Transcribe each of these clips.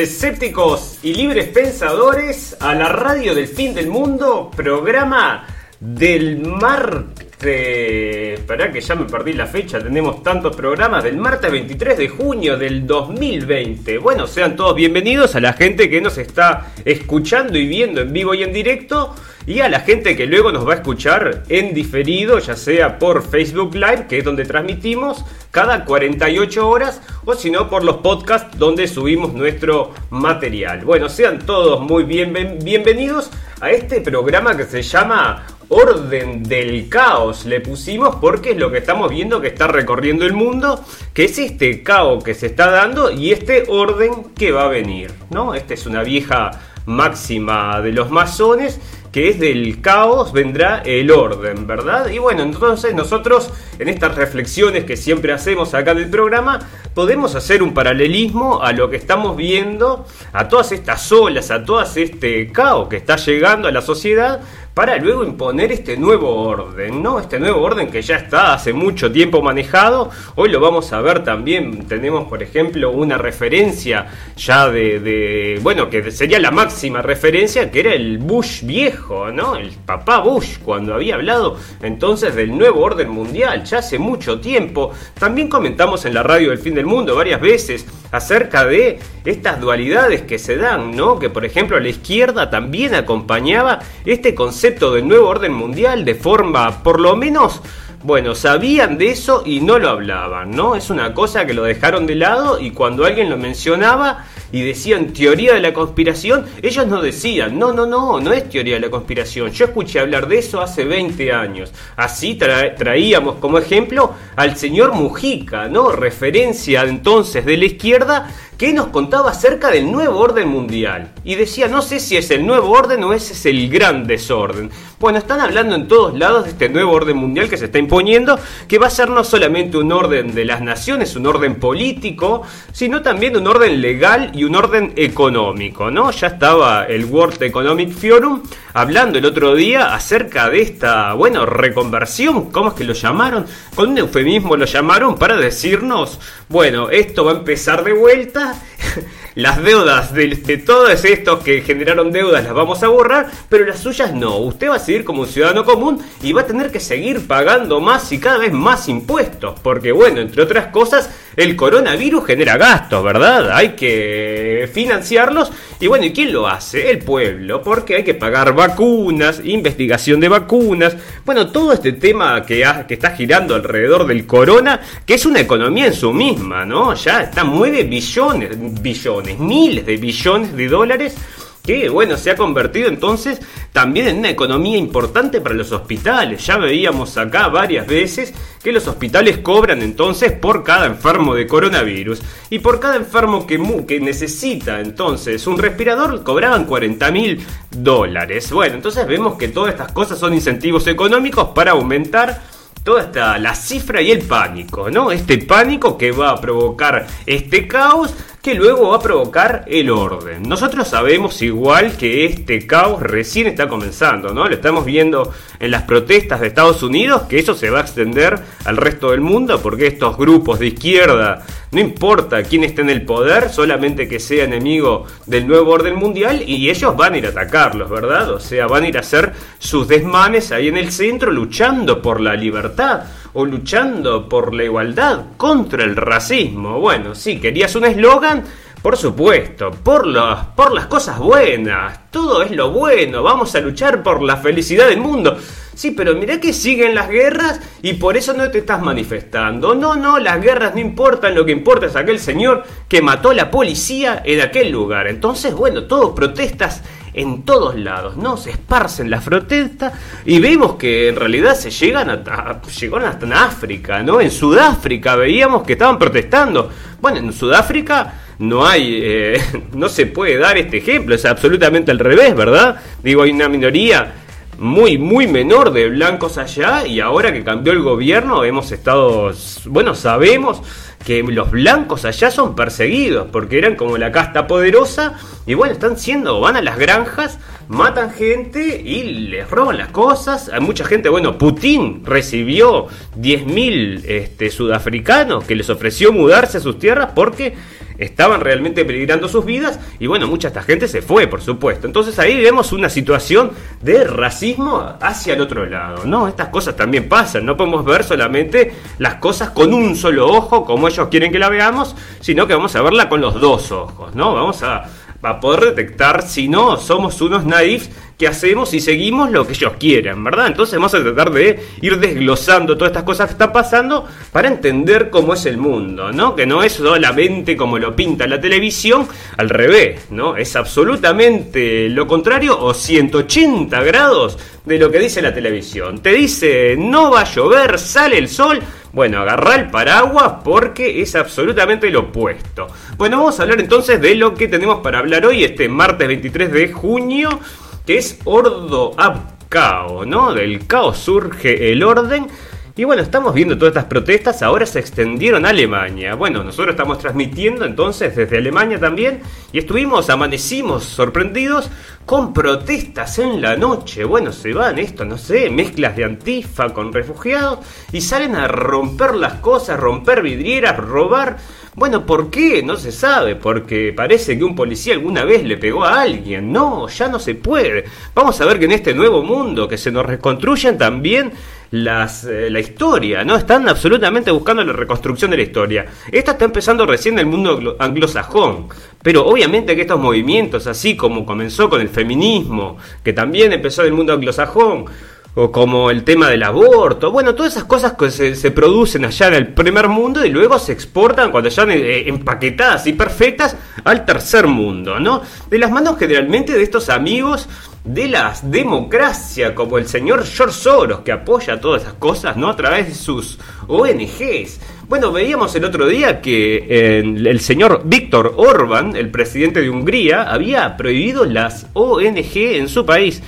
Escépticos y libres pensadores, a la radio del fin del mundo, programa del martes. Esperá que ya me perdí la fecha, tenemos tantos programas del martes 23 de junio del 2020. Bueno, sean todos bienvenidos a la gente que nos está escuchando y viendo en vivo y en directo y a la gente que luego nos va a escuchar en diferido, ya sea por Facebook Live, que es donde transmitimos cada 48 horas, o si no por los podcasts donde subimos nuestro material. Bueno, sean todos muy bien, bienvenidos a este programa que se llama orden del caos le pusimos porque es lo que estamos viendo que está recorriendo el mundo, que es este caos que se está dando y este orden que va a venir, ¿no? Esta es una vieja máxima de los masones que es del caos vendrá el orden, ¿verdad? Y bueno, entonces nosotros en estas reflexiones que siempre hacemos acá en el programa, podemos hacer un paralelismo a lo que estamos viendo, a todas estas olas, a todo este caos que está llegando a la sociedad, para luego imponer este nuevo orden, ¿no? Este nuevo orden que ya está hace mucho tiempo manejado, hoy lo vamos a ver también, tenemos por ejemplo una referencia ya de, bueno, que sería la máxima referencia, que era el Bush viejo, ¿no? El papá Bush, cuando había hablado entonces del nuevo orden mundial, ya hace mucho tiempo. También comentamos en la radio del fin del mundo varias veces acerca de estas dualidades que se dan, ¿no? Que por ejemplo la izquierda también acompañaba este concepto del nuevo orden mundial de forma, por lo menos, bueno, sabían de eso y no lo hablaban, ¿no? Es una cosa que lo dejaron de lado y cuando alguien lo mencionaba y decían teoría de la conspiración, ellos no decían, no, no, no, no es teoría de la conspiración. Yo escuché hablar de eso hace 20 años. Así traíamos como ejemplo al señor Mujica, ¿no? Referencia entonces de la izquierda que nos contaba acerca del nuevo orden mundial. Y decía, no sé si es el nuevo orden o ese es el gran desorden. Bueno, están hablando en todos lados de este nuevo orden mundial que se está imponiendo, que va a ser no solamente un orden de las naciones, un orden político, sino también un orden legal un orden económico, ¿no? Ya estaba el World Economic Forum hablando el otro día acerca de esta, bueno, reconversión, ¿cómo es que lo llamaron? Con un eufemismo lo llamaron para decirnos, bueno, esto va a empezar de vuelta las deudas de, todos estos que generaron deudas las vamos a borrar, pero las suyas no. Usted va a seguir como un ciudadano común y va a tener que seguir pagando más y cada vez más impuestos, porque bueno, entre otras cosas, el coronavirus genera gastos, ¿verdad? Hay que financiarlos y bueno, ¿y quién lo hace? El pueblo, porque hay que pagar vacunas, investigación de vacunas, bueno, todo este tema que, que está girando alrededor del corona, que es una economía en su misma, ¿no? Ya está, mueve billones, billones, miles de billones de dólares que bueno, se ha convertido entonces también en una economía importante para los hospitales. Ya veíamos acá varias veces que los hospitales cobran entonces por cada enfermo de coronavirus. Y por cada enfermo que, que necesita entonces un respirador cobraban 40 mil dólares. Bueno, entonces vemos que todas estas cosas son incentivos económicos para aumentar toda esta la cifra y el pánico, ¿no? Este pánico que va a provocar este caos que luego va a provocar el orden. Nosotros sabemos igual que este caos recién está comenzando, ¿no? Lo estamos viendo en las protestas de Estados Unidos, que eso se va a extender al resto del mundo, porque estos grupos de izquierda, no importa quién esté en el poder, solamente que sea enemigo del nuevo orden mundial, y ellos van a ir a atacarlos, ¿verdad? O sea, van a ir a hacer sus desmanes ahí en el centro luchando por la libertad o luchando por la igualdad contra el racismo. Bueno, sí, querías un eslogan, por supuesto, por, los, por las cosas buenas, todo es lo bueno, vamos a luchar por la felicidad del mundo. Sí, pero mirá que siguen las guerras y por eso no te estás manifestando. No, no, las guerras no importan, lo que importa es aquel señor que mató a la policía en aquel lugar. Entonces, bueno, todo protestas en todos lados, ¿no? Se esparcen las protestas y vemos que en realidad se llegan hasta, llegaron hasta en África, ¿no? En Sudáfrica veíamos que estaban protestando. Bueno, en Sudáfrica no hay, eh, no se puede dar este ejemplo, es absolutamente al revés, ¿verdad? Digo, hay una minoría muy, muy menor de blancos allá y ahora que cambió el gobierno hemos estado, bueno, sabemos que los blancos allá son perseguidos porque eran como la casta poderosa y bueno, están siendo, van a las granjas, matan gente y les roban las cosas. Hay mucha gente, bueno, Putin recibió 10.000 este, sudafricanos que les ofreció mudarse a sus tierras porque estaban realmente peligrando sus vidas y bueno, mucha esta gente se fue, por supuesto. Entonces ahí vemos una situación de racismo hacia el otro lado, ¿no? Estas cosas también pasan, no podemos ver solamente las cosas con un solo ojo como ellos quieren que la veamos, sino que vamos a verla con los dos ojos, ¿no? Vamos a, a poder detectar si no somos unos naifs que hacemos y seguimos lo que ellos quieren, ¿verdad? Entonces vamos a tratar de ir desglosando todas estas cosas que están pasando para entender cómo es el mundo, ¿no? Que no es solamente como lo pinta la televisión, al revés, ¿no? Es absolutamente lo contrario o 180 grados de lo que dice la televisión. Te dice, no va a llover, sale el sol. Bueno, agarra el paraguas porque es absolutamente lo opuesto. Bueno, vamos a hablar entonces de lo que tenemos para hablar hoy, este martes 23 de junio que es Ordo ab Caos, ¿no? Del caos surge el orden. Y bueno, estamos viendo todas estas protestas, ahora se extendieron a Alemania. Bueno, nosotros estamos transmitiendo entonces desde Alemania también y estuvimos, amanecimos sorprendidos con protestas en la noche. Bueno, se van esto, no sé, mezclas de antifa con refugiados y salen a romper las cosas, romper vidrieras, robar. Bueno, ¿por qué? No se sabe, porque parece que un policía alguna vez le pegó a alguien. No, ya no se puede. Vamos a ver que en este nuevo mundo que se nos reconstruyen también las, eh, la historia, ¿no? Están absolutamente buscando la reconstrucción de la historia. Esto está empezando recién en el mundo anglosajón, pero obviamente que estos movimientos, así como comenzó con el feminismo, que también empezó en el mundo anglosajón, o como el tema del aborto, bueno, todas esas cosas que se, producen allá en el primer mundo y luego se exportan cuando ya eh, empaquetadas y perfectas al tercer mundo, ¿no? De las manos generalmente de estos amigos de la democracia, como el señor George Soros, que apoya todas esas cosas, ¿no? A través de sus ONGs. Bueno, veíamos el otro día que eh, el señor Víctor Orban, el presidente de Hungría, había prohibido las ONG en su país.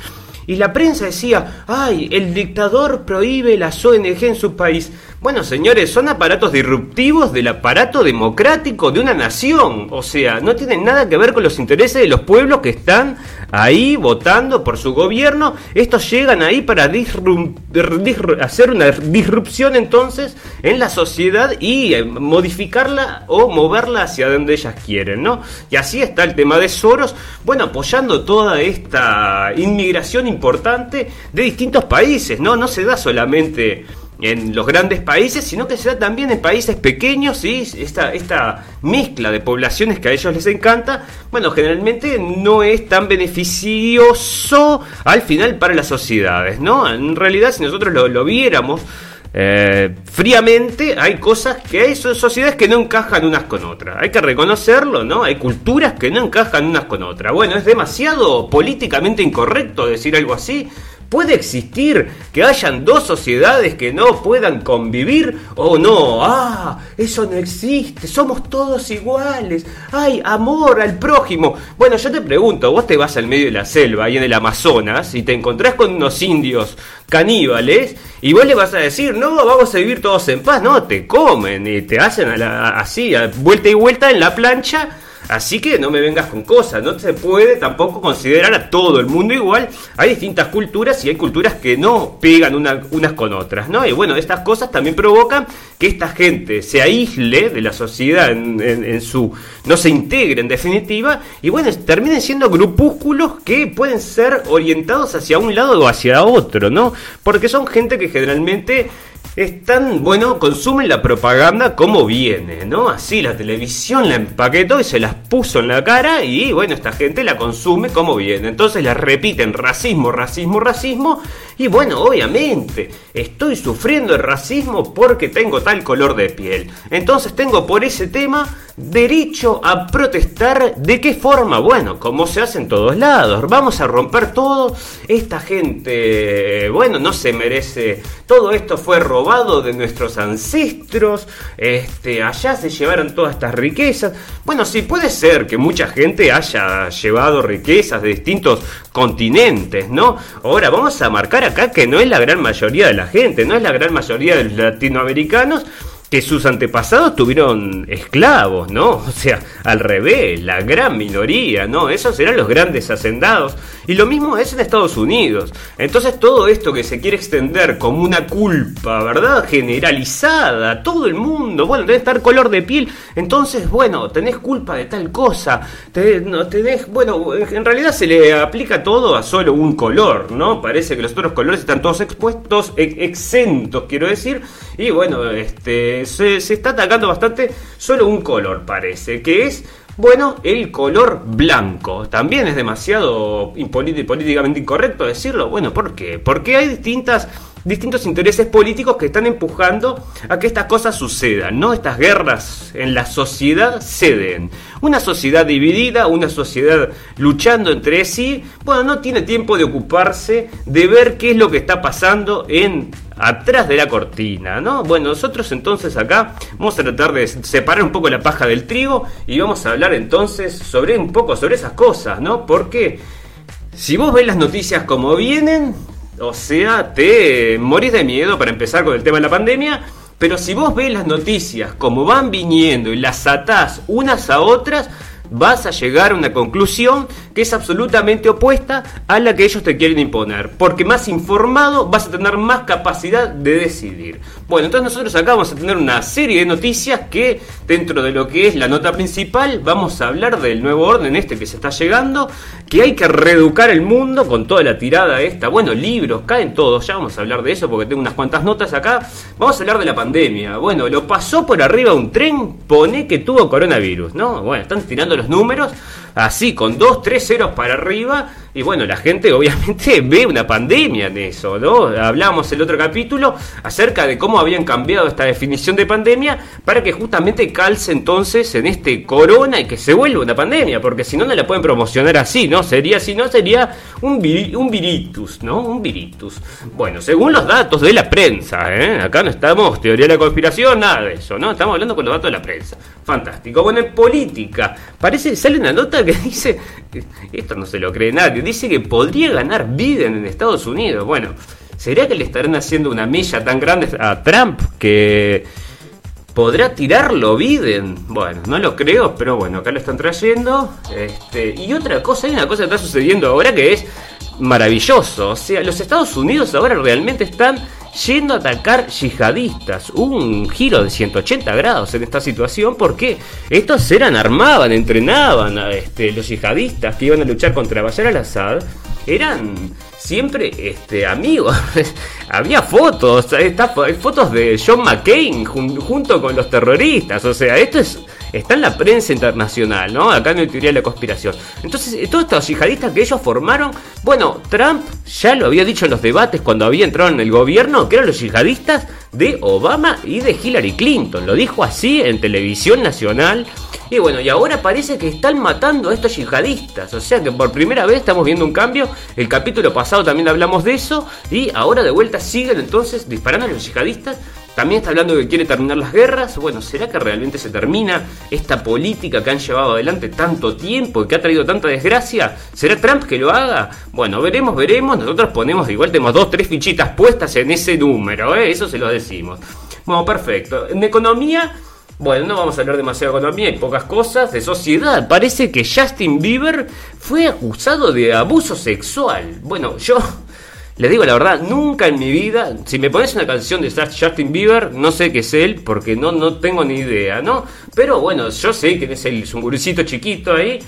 Y la prensa decía, ay, el dictador prohíbe las ONG en su país. Bueno, señores, son aparatos disruptivos del aparato democrático de una nación. O sea, no tienen nada que ver con los intereses de los pueblos que están ahí votando por su gobierno. Estos llegan ahí para hacer una disrupción entonces en la sociedad y eh, modificarla o moverla hacia donde ellas quieren, ¿no? Y así está el tema de Soros, bueno, apoyando toda esta inmigración importante de distintos países, ¿no? No se da solamente en los grandes países, sino que se da también en países pequeños, y esta, esta mezcla de poblaciones que a ellos les encanta, bueno, generalmente no es tan beneficioso al final para las sociedades, ¿no? En realidad, si nosotros lo, viéramos eh, fríamente, hay cosas que hay sociedades que no encajan unas con otras. Hay que reconocerlo, ¿no? Hay culturas que no encajan unas con otras. Bueno, es demasiado políticamente incorrecto decir algo así. ¿Puede existir que hayan dos sociedades que no puedan convivir o no? Ah, eso no existe, somos todos iguales. Ay, amor al prójimo. Bueno, yo te pregunto, vos te vas al medio de la selva, ahí en el Amazonas, y te encontrás con unos indios caníbales, y vos le vas a decir, no, vamos a vivir todos en paz. No, te comen y te hacen así, a vuelta y vuelta en la plancha Así que no me vengas con cosas, no se puede tampoco considerar a todo el mundo igual. Hay distintas culturas y hay culturas que no pegan unas con otras, ¿no? Y bueno, estas cosas también provocan que esta gente se aísle de la sociedad en, su. no se integre en definitiva, y bueno, terminen siendo grupúsculos que pueden ser orientados hacia un lado o hacia otro, ¿no? Porque son gente que generalmente están, bueno, consumen la propaganda como viene, ¿no? Así la televisión la empaquetó y se las puso en la cara y bueno, esta gente la consume como viene. Entonces la repiten racismo, racismo, racismo y bueno, obviamente, estoy sufriendo el racismo porque tengo tal color de piel. Entonces tengo por ese tema derecho a protestar. ¿De qué forma? Bueno, como se hace en todos lados. Vamos a romper todo. Esta gente, bueno, no se merece. Todo esto fue robado de nuestros ancestros. Este, allá se llevaron todas estas riquezas. Bueno, sí puede ser que mucha gente haya llevado riquezas de distintos continentes, ¿no? Ahora vamos a marcar acá que no es la gran mayoría de la gente, no es la gran mayoría de los latinoamericanos que sus antepasados tuvieron esclavos, ¿no? O sea, al revés, la gran minoría, ¿no? Esos eran los grandes hacendados. Y lo mismo es en Estados Unidos. Entonces todo esto que se quiere extender como una culpa, ¿verdad? Generalizada, todo el mundo, bueno, tenés estar color de piel, entonces, bueno, tenés culpa de tal cosa, tenés, no, tenés, bueno, en realidad se le aplica todo a solo un color, ¿no? Parece que los otros colores están todos expuestos, exentos, quiero decir, y bueno, este se, está atacando bastante solo un color, parece, que es bueno, el color blanco. También es demasiado políticamente incorrecto decirlo. Bueno, ¿por qué? Porque hay distintas distintos intereses políticos que están empujando a que estas cosas sucedan, ¿no? Estas guerras en la sociedad ceden. Una sociedad dividida, una sociedad luchando entre sí, bueno, no tiene tiempo de ocuparse de ver qué es lo que está pasando en atrás de la cortina, ¿no? Bueno, nosotros entonces acá vamos a tratar de separar un poco la paja del trigo y vamos a hablar entonces sobre un poco sobre esas cosas, ¿no? Porque si vos ves las noticias como vienen, o sea, te morís de miedo para empezar con el tema de la pandemia. Pero si vos ves las noticias como van viniendo y las atás unas a otras, vas a llegar a una conclusión que es absolutamente opuesta a la que ellos te quieren imponer. Porque más informado vas a tener más capacidad de decidir. Bueno, entonces nosotros acá vamos a tener una serie de noticias que dentro de lo que es la nota principal vamos a hablar del nuevo orden este que se está llegando, que hay que reeducar el mundo con toda la tirada esta. Bueno, libros, caen todos, ya vamos a hablar de eso porque tengo unas cuantas notas acá. Vamos a hablar de la pandemia. Bueno, lo pasó por arriba un tren, pone que tuvo coronavirus, ¿no? Bueno, están tirando los números así, con dos, tres ceros para arriba, y bueno, la gente obviamente ve una pandemia en eso, ¿no? Hablamos el otro capítulo acerca de cómo habían cambiado esta definición de pandemia para que justamente calce entonces en este corona y que se vuelva una pandemia, porque si no, no la pueden promocionar así, ¿no? Sería, si no, sería un, un viritus, ¿no? Un viritus. Bueno, según los datos de la prensa, ¿eh? Acá no estamos teoría de la conspiración, nada de eso, ¿no? Estamos hablando con los datos de la prensa. Fantástico. Bueno, en política, parece, sale una nota que dice, esto no se lo cree nadie, dice que podría ganar Biden en Estados Unidos. Bueno, ¿sería que le estarán haciendo una milla tan grande a Trump que podrá tirarlo Biden? Bueno, no lo creo, pero bueno, acá lo están trayendo. Este, y otra cosa, hay una cosa que está sucediendo ahora que es maravilloso. O sea, los Estados Unidos ahora realmente están yendo a atacar yihadistas. Un giro de 180 grados en esta situación porque estos eran, armaban, entrenaban a este, los yihadistas que iban a luchar contra Bashar al-Assad. Eran siempre este, amigos. Había fotos, fotos de John McCain junto con los terroristas. O sea, esto es está en la prensa internacional, ¿no? Acá no hay teoría de la conspiración. Entonces, eh, todos estos yihadistas que ellos formaron, bueno, Trump ya lo había dicho en los debates cuando había entrado en el gobierno, que eran los yihadistas de Obama y de Hillary Clinton. Lo dijo así en televisión nacional. Y bueno, y ahora parece que están matando a estos yihadistas. O sea que por primera vez estamos viendo un cambio. El capítulo pasado también hablamos de eso. Y ahora de vuelta siguen entonces disparando a los yihadistas. También está hablando que quiere terminar las guerras. Bueno, ¿será que realmente se termina esta política que han llevado adelante tanto tiempo y que ha traído tanta desgracia? ¿Será Trump que lo haga? Bueno, veremos, veremos. Nosotros ponemos, igual tenemos dos, tres fichitas puestas en ese número, ¿eh? eso se lo decimos. Bueno, perfecto. En economía, bueno, no vamos a hablar demasiado de economía, hay pocas cosas. De sociedad, parece que Justin Bieber fue acusado de abuso sexual. Bueno, yo le digo la verdad, nunca en mi vida, si me pones una canción de Justin Bieber, no sé qué es él, porque no, no tengo ni idea, ¿no? Pero bueno, yo sé que es el, un gurucito chiquito ahí.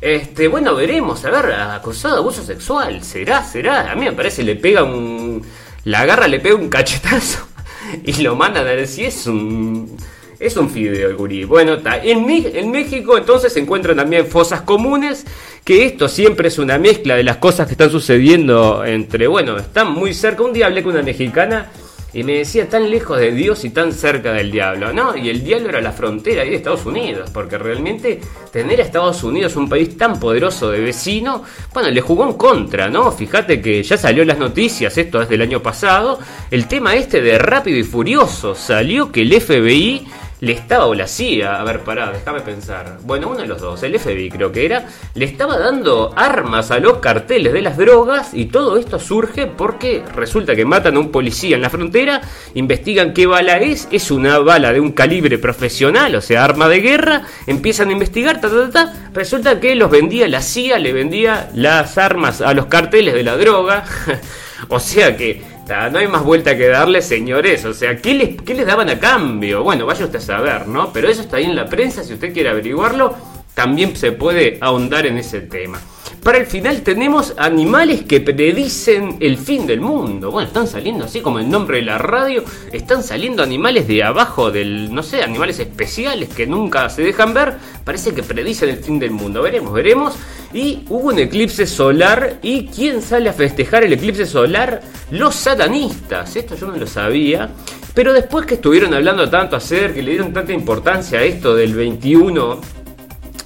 Este, bueno, veremos, a ver, acusado de abuso sexual, ¿será? ¿Será? A mí me parece le pega un... La agarra, le pega un cachetazo y lo manda a ver si es un es un fideo el gurí. Bueno, en, en México entonces se encuentran también fosas comunes, que esto siempre es una mezcla de las cosas que están sucediendo entre, bueno, están muy cerca. Un día hablé con una mexicana y me decía tan lejos de Dios y tan cerca del diablo, ¿no? Y el diablo era la frontera ahí de Estados Unidos, porque realmente tener a Estados Unidos, un país tan poderoso de vecino, bueno, le jugó en contra, ¿no? Fíjate que ya salió en las noticias, esto es del año pasado, el tema este de Rápido y Furioso, salió que el FBI le estaba, o la CIA, a ver, pará, déjame pensar. Bueno, uno de los dos, el FBI creo que era, le estaba dando armas a los carteles de las drogas y todo esto surge porque resulta que matan a un policía en la frontera, investigan qué bala es, es una bala de un calibre profesional, o sea, arma de guerra, empiezan a investigar, ta, ta, ta, resulta que los vendía la CIA, le vendía las armas a los carteles de la droga, o sea que no hay más vuelta que darle, señores. O sea, ¿qué les, ¿qué les daban a cambio? Bueno, vaya usted a saber, ¿no? Pero eso está ahí en la prensa, si usted quiere averiguarlo, también se puede ahondar en ese tema. Para el final tenemos animales que predicen el fin del mundo. Bueno, están saliendo así como el nombre de la radio, están saliendo animales de abajo del, no sé, animales especiales que nunca se dejan ver. Parece que predicen el fin del mundo. Veremos, veremos. Y hubo un eclipse solar. ¿Y quién sale a festejar el eclipse solar? Los satanistas. Esto yo no lo sabía. Pero después que estuvieron hablando tanto acerca, que le dieron tanta importancia a esto del 21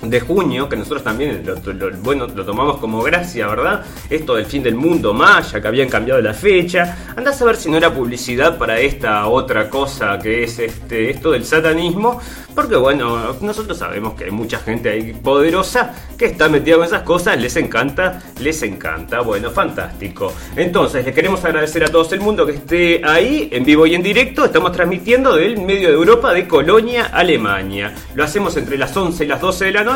de junio, que nosotros también lo, bueno, lo tomamos como gracia, ¿verdad? Esto del fin del mundo maya, que habían cambiado la fecha. Andás a ver si no era publicidad para esta otra cosa que es este, esto del satanismo, porque bueno, nosotros sabemos que hay mucha gente ahí poderosa que está metida con esas cosas, les encanta, les encanta. Bueno, fantástico. Entonces, les queremos agradecer a todo el mundo que esté ahí, en vivo y en directo. Estamos transmitiendo del medio de Europa, de Colonia, Alemania. Lo hacemos entre las 11 y las 12 de la noche,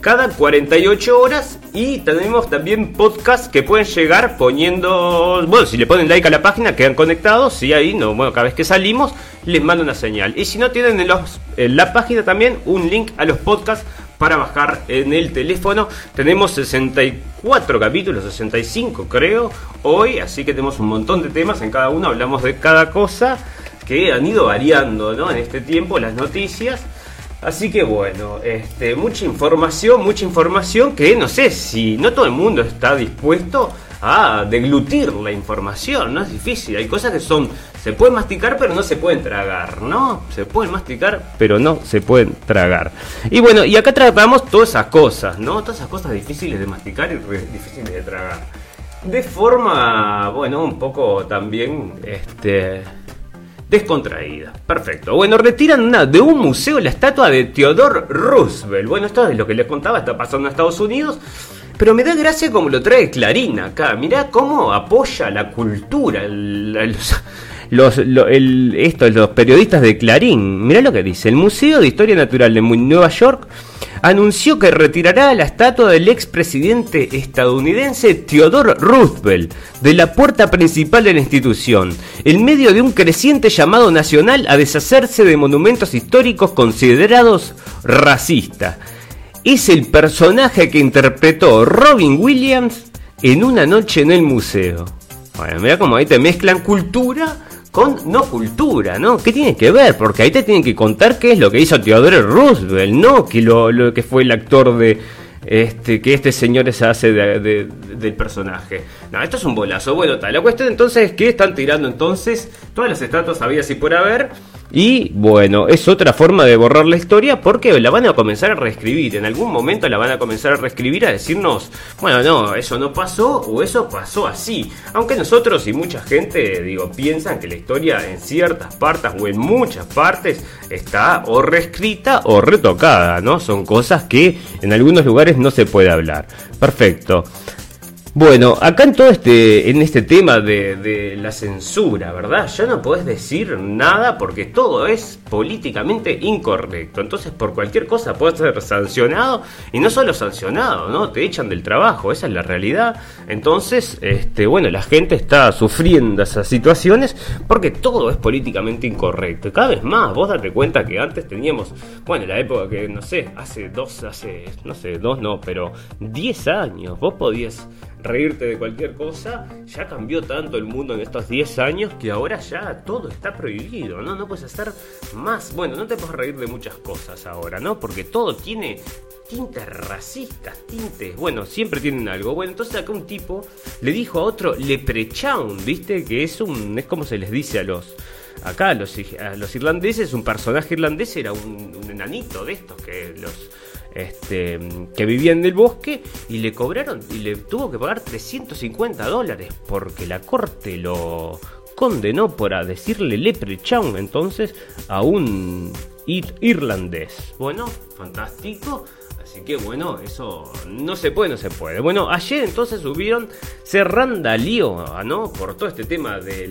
cada 48 horas. Y tenemos también podcasts que pueden llegar poniendo. Bueno, si le ponen like a la página, quedan conectados. Y ahí, no, bueno, cada vez que salimos, les mando una señal. Y si no tienen en, los, en la página también un link a los podcasts para bajar en el teléfono. Tenemos 64 capítulos, 65 creo, hoy, así que tenemos un montón de temas, en cada uno hablamos de cada cosa que han ido variando ¿no? en este tiempo las noticias. Así que bueno, este, mucha información, mucha información que no sé si no todo el mundo está dispuesto a deglutir la información, no es difícil, hay cosas que son, se pueden masticar pero no se pueden tragar, ¿no? Se pueden masticar pero no se pueden tragar. Y bueno, y acá tratamos todas esas cosas, ¿no? Todas esas cosas difíciles de masticar y difíciles de tragar. De forma, bueno, un poco también, este descontraída. Perfecto. Bueno, retiran de un museo la estatua de Theodore Roosevelt. Bueno, esto es lo que les contaba, está pasando en Estados Unidos. Pero me da gracia como lo trae Clarín acá. Mirá cómo apoya la cultura. los, los periodistas de Clarín. Mirá lo que dice. El Museo de Historia Natural de Nueva York anunció que retirará la estatua del expresidente estadounidense Theodore Roosevelt de la puerta principal de la institución, en medio de un creciente llamado nacional a deshacerse de monumentos históricos considerados racistas. Es el personaje que interpretó Robin Williams en una noche en el museo. Bueno, mira cómo ahí te mezclan cultura con no cultura, ¿no? ¿Qué tiene que ver? Porque ahí te tienen que contar qué es lo que hizo Theodore Roosevelt, ¿no? Que lo, que fue el actor de este que este señor se hace del personaje. No, esto es un bolazo. Bueno, tal. La cuestión entonces es que están tirando entonces todas las estatuas había así por haber y bueno, es otra forma de borrar la historia porque la van a comenzar a reescribir. En algún momento la van a comenzar a reescribir a decirnos, bueno, no, eso no pasó o eso pasó así. Aunque nosotros y mucha gente, digo, piensan que la historia en ciertas partes o en muchas partes está o reescrita o retocada, ¿no? Son cosas que en algunos lugares no se puede hablar. Perfecto. Bueno, acá en todo este, en este tema de, la censura, ¿verdad? Ya no podés decir nada porque todo es políticamente incorrecto. Entonces, por cualquier cosa puedes ser sancionado y no solo sancionado, ¿no? Te echan del trabajo, esa es la realidad. Entonces, este, bueno, la gente está sufriendo esas situaciones porque todo es políticamente incorrecto. cada vez más, vos date cuenta que antes teníamos, bueno, la época que, no sé, hace dos, hace, no sé, dos no, pero diez años, vos podías reírte de cualquier cosa, ya cambió tanto el mundo en estos 10 años que ahora ya todo está prohibido, ¿no? No puedes hacer más. Bueno, no te puedes reír de muchas cosas ahora, ¿no? Porque todo tiene tintes racistas, tintes. Bueno, siempre tienen algo. Bueno, entonces acá un tipo le dijo a otro leprechaun, ¿viste? Que es un. es como se les dice a los. Acá a los, irlandeses, un personaje irlandés era un, un enanito de estos que los este, que vivía en el bosque y le cobraron y le tuvo que pagar 350 dólares porque la corte lo condenó por a decirle leprechaun entonces a un irlandés. Bueno, fantástico. Así que bueno, eso no se puede, no se puede. Bueno, ayer entonces subieron, se randalió, ¿no? Por todo este tema de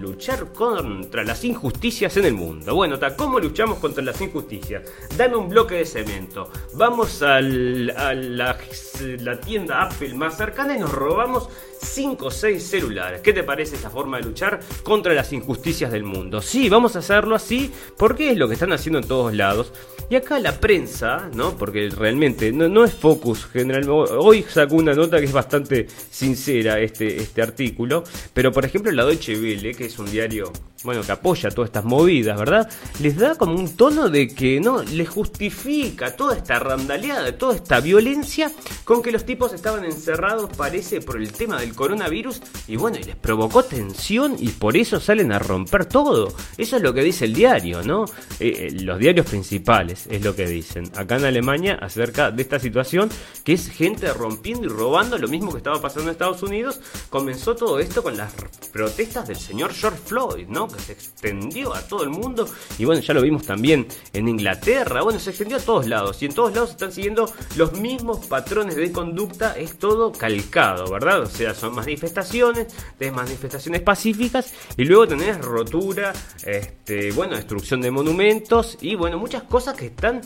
luchar contra las injusticias en el mundo. Bueno, ¿cómo luchamos contra las injusticias? Dame un bloque de cemento. Vamos a la, la tienda Apple más cercana y nos robamos 5 o 6 celulares. ¿Qué te parece esta forma de luchar contra las injusticias del mundo? Sí, vamos a hacerlo así porque es lo que están haciendo en todos lados. Y acá la prensa, ¿no? Porque realmente no, es focus general. Hoy sacó una nota que es bastante sincera este, este artículo. Pero por ejemplo la Deutsche Welle, que es un diario bueno, que apoya todas estas movidas, ¿verdad? Les da como un tono de que no, le justifica toda esta randaleada, toda esta violencia con que los tipos estaban encerrados, parece, por el tema del coronavirus y bueno, y les provocó tensión y por eso salen a romper todo. Eso es lo que dice el diario, ¿no? Eh, eh, los diarios principales es lo que dicen acá en Alemania acerca de esta situación que es gente rompiendo y robando, lo mismo que estaba pasando en Estados Unidos. Comenzó todo esto con las protestas del señor George Floyd, ¿no? Que se extendió a todo el mundo. Y bueno, ya lo vimos también en Inglaterra. Bueno, se extendió a todos lados. Y en todos lados están siguiendo los mismos patrones de conducta. Es todo calcado, ¿verdad? O sea, son manifestaciones, de manifestaciones pacíficas. Y luego tenés rotura, este, bueno, destrucción de monumentos. Y bueno, muchas cosas que están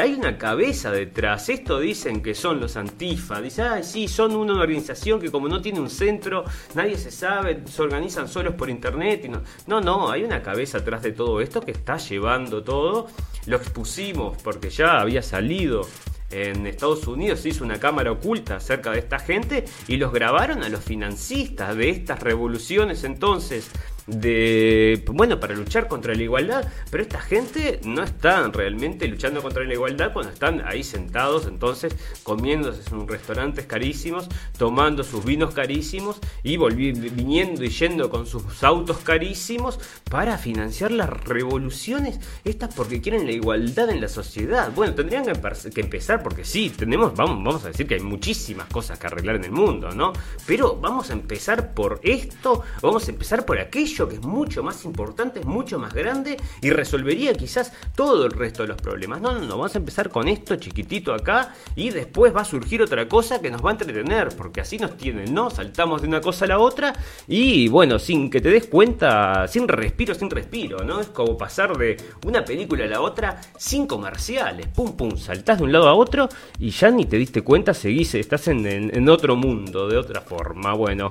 hay una cabeza detrás. Esto dicen que son los antifa. Dicen, ah, sí, son una organización que como no tiene un centro, nadie se sabe, se organizan solos por internet. Y no, no, no, hay una cabeza atrás de todo esto que está llevando todo. Lo expusimos porque ya había salido en Estados Unidos se hizo una cámara oculta acerca de esta gente y los grabaron a los financistas de estas revoluciones entonces de, bueno, para luchar contra la igualdad, pero esta gente no está realmente luchando contra la igualdad cuando están ahí sentados, entonces comiéndose en restaurantes carísimos, tomando sus vinos carísimos y viniendo y yendo con sus autos carísimos para financiar las revoluciones estas porque quieren la igualdad en la sociedad. Bueno, tendrían que, empezar porque sí, tenemos, vamos, vamos a decir que hay muchísimas cosas que arreglar en el mundo, ¿no? Pero vamos a empezar por esto, vamos a empezar por aquello que es mucho más importante, es mucho más grande y resolvería quizás todo el resto de los problemas. No, no, no, vamos a empezar con esto chiquitito acá y después va a surgir otra cosa que nos va a entretener, porque así nos tienen, ¿no? Saltamos de una cosa a la otra y bueno, sin que te des cuenta, sin respiro, sin respiro, ¿no? Es como pasar de una película a la otra sin comerciales, pum, pum, saltás de un lado a otro y ya ni te diste cuenta, seguís, estás en, en otro mundo, de otra forma. Bueno,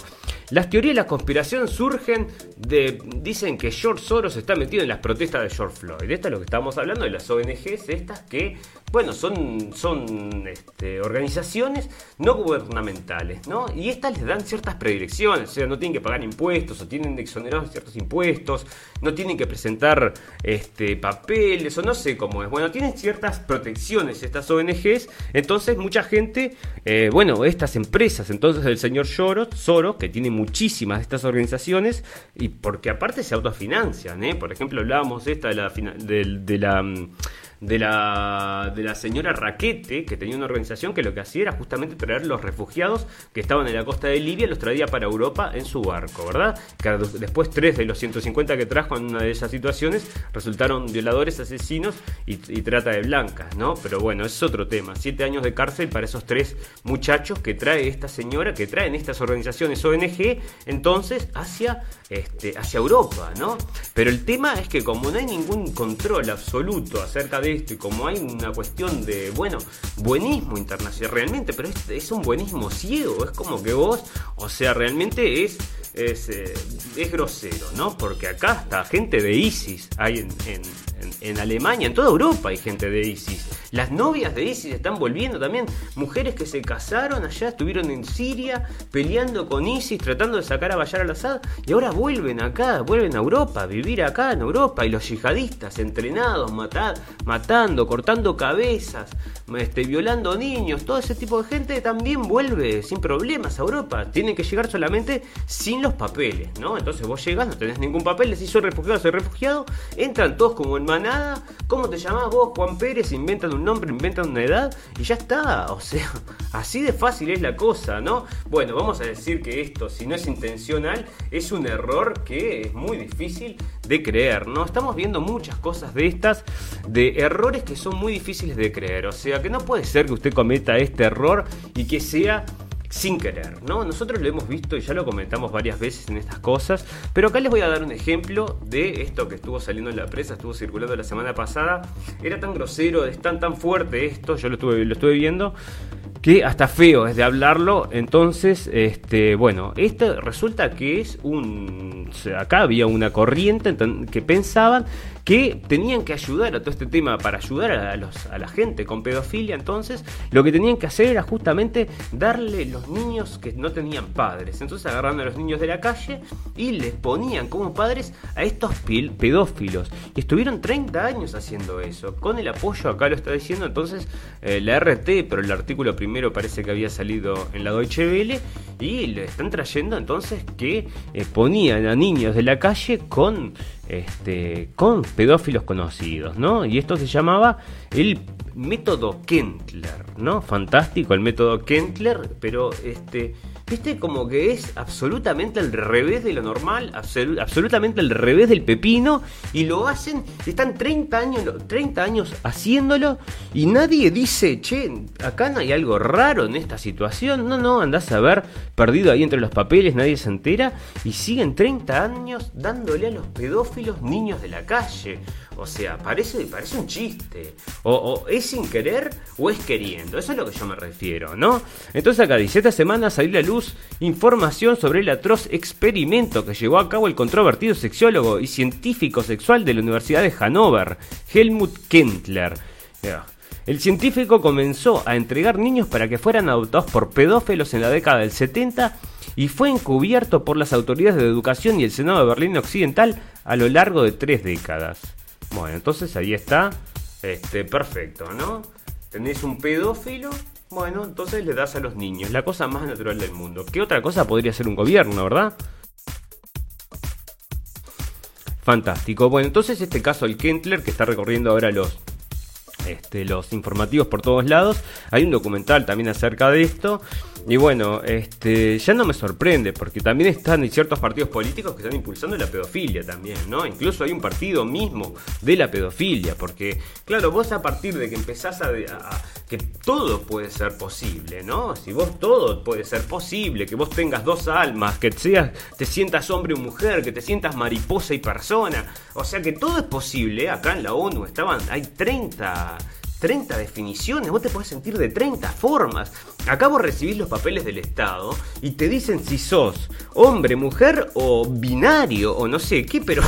las teorías de la conspiración surgen de dicen que George Soros está metido en las protestas de George Floyd. Esto es lo que estamos hablando de las ONGs, estas que, bueno, son, son este, organizaciones no gubernamentales, ¿no? Y estas les dan ciertas predilecciones, o sea, no tienen que pagar impuestos, o tienen exonerados ciertos impuestos, no tienen que presentar este, papeles, o no sé cómo es. Bueno, tienen ciertas protecciones estas ONGs, entonces mucha gente, eh, bueno, estas empresas, entonces el señor Soros, que tiene muchísimas de estas organizaciones, y porque aparte se autofinancian, ¿eh? Por ejemplo, hablábamos esta de la, de la mm, de la, de la señora Raquete, que tenía una organización que lo que hacía era justamente traer los refugiados que estaban en la costa de Libia, los traía para Europa en su barco, ¿verdad? Que después tres de los 150 que trajo en una de esas situaciones resultaron violadores, asesinos y, trata de blancas, ¿no? Pero bueno, es otro tema. Siete años de cárcel para esos tres muchachos que trae esta señora, que traen estas organizaciones ONG, entonces hacia, este, hacia Europa, ¿no? Pero el tema es que como no hay ningún control absoluto acerca de y como hay una cuestión de, bueno, buenismo internacional realmente, pero es, un buenismo ciego, es como que vos, o sea, realmente es es, eh, es grosero, ¿no? Porque acá está gente de ISIS, hay en, en, Alemania, en toda Europa hay gente de ISIS. Las novias de ISIS están volviendo también, mujeres que se casaron allá, estuvieron en Siria peleando con ISIS, tratando de sacar a Bayar al-Assad, y ahora vuelven acá, vuelven a Europa, a vivir acá en Europa, y los yihadistas entrenados, matando, cortando cabezas, este, violando niños, todo ese tipo de gente también vuelve sin problemas a Europa. Tienen que llegar solamente sin los papeles, ¿no? Entonces vos llegas, no tenés ningún papel, decís soy refugiado, soy refugiado, entran todos como en manada, ¿cómo te llamás vos, Juan Pérez? Inventan un nombre, inventan una edad y ya está. O sea, así de fácil es la cosa, ¿no? Bueno, vamos a decir que esto, si no es intencional, es un error que es muy difícil de creer, ¿no? Estamos viendo muchas cosas de estas, de errores que son muy difíciles de creer. O sea, que no puede ser que usted cometa este error y que sea sin querer, ¿no? Nosotros lo hemos visto y ya lo comentamos varias veces en estas cosas, pero acá les voy a dar un ejemplo de esto que estuvo saliendo en la prensa, estuvo circulando la semana pasada, era tan grosero, es tan tan fuerte esto, yo lo estuve, lo estuve viendo, que hasta feo es de hablarlo. Entonces, este, bueno, esto resulta que es un. acá había una corriente que pensaban que tenían que ayudar a todo este tema para ayudar a, los, a la gente con pedofilia. Entonces, lo que tenían que hacer era justamente darle los niños que no tenían padres. Entonces, agarrando a los niños de la calle y les ponían como padres a estos pedófilos. Y estuvieron 30 años haciendo eso, con el apoyo, acá lo está diciendo entonces eh, la RT, pero el artículo primero parece que había salido en la Deutsche Welle. Y le están trayendo entonces que eh, ponían a niños de la calle con este, con pedófilos conocidos, ¿no? Y esto se llamaba el método Kentler, ¿no? Fantástico el método Kentler, pero este viste como que es absolutamente al revés de lo normal, absolutamente al revés del pepino, y lo hacen, están 30 años, 30 años haciéndolo, y nadie dice, che, acá no hay algo raro en esta situación, no, no, andás a ver, perdido ahí entre los papeles, nadie se entera, y siguen 30 años dándole a los pedófilos niños de la calle. O sea, parece, parece un chiste. O, es sin querer o es queriendo. Eso es lo que yo me refiero, ¿no? Entonces acá dice, esta semana salió a la luz información sobre el atroz experimento que llevó a cabo el controvertido sexiólogo y científico sexual de la Universidad de Hannover, Helmut Kentler. El científico comenzó a entregar niños para que fueran adoptados por pedófilos en la década del 70 y fue encubierto por las autoridades de educación y el Senado de Berlín Occidental a lo largo de tres décadas. Bueno, entonces ahí está. Este, perfecto, ¿no? Tenés un pedófilo. Bueno, entonces le das a los niños. La cosa más natural del mundo. ¿Qué otra cosa podría ser un gobierno, verdad? Fantástico. Bueno, entonces este caso, el Kentler, que está recorriendo ahora los, este, los informativos por todos lados. Hay un documental también acerca de esto. Y bueno, este, ya no me sorprende, porque también están ciertos partidos políticos que están impulsando la pedofilia también, ¿no? Incluso hay un partido mismo de la pedofilia, porque, claro, vos a partir de que empezás a, que todo puede ser posible, ¿no? Si vos todo puede ser posible, que vos tengas dos almas, que seas, te sientas hombre o mujer, que te sientas mariposa y persona, o sea que todo es posible, acá en la ONU estaban, hay 30 30 definiciones, vos te podés sentir de 30 formas. Acabo de recibir los papeles del Estado y te dicen si sos hombre, mujer o binario o no sé qué, pero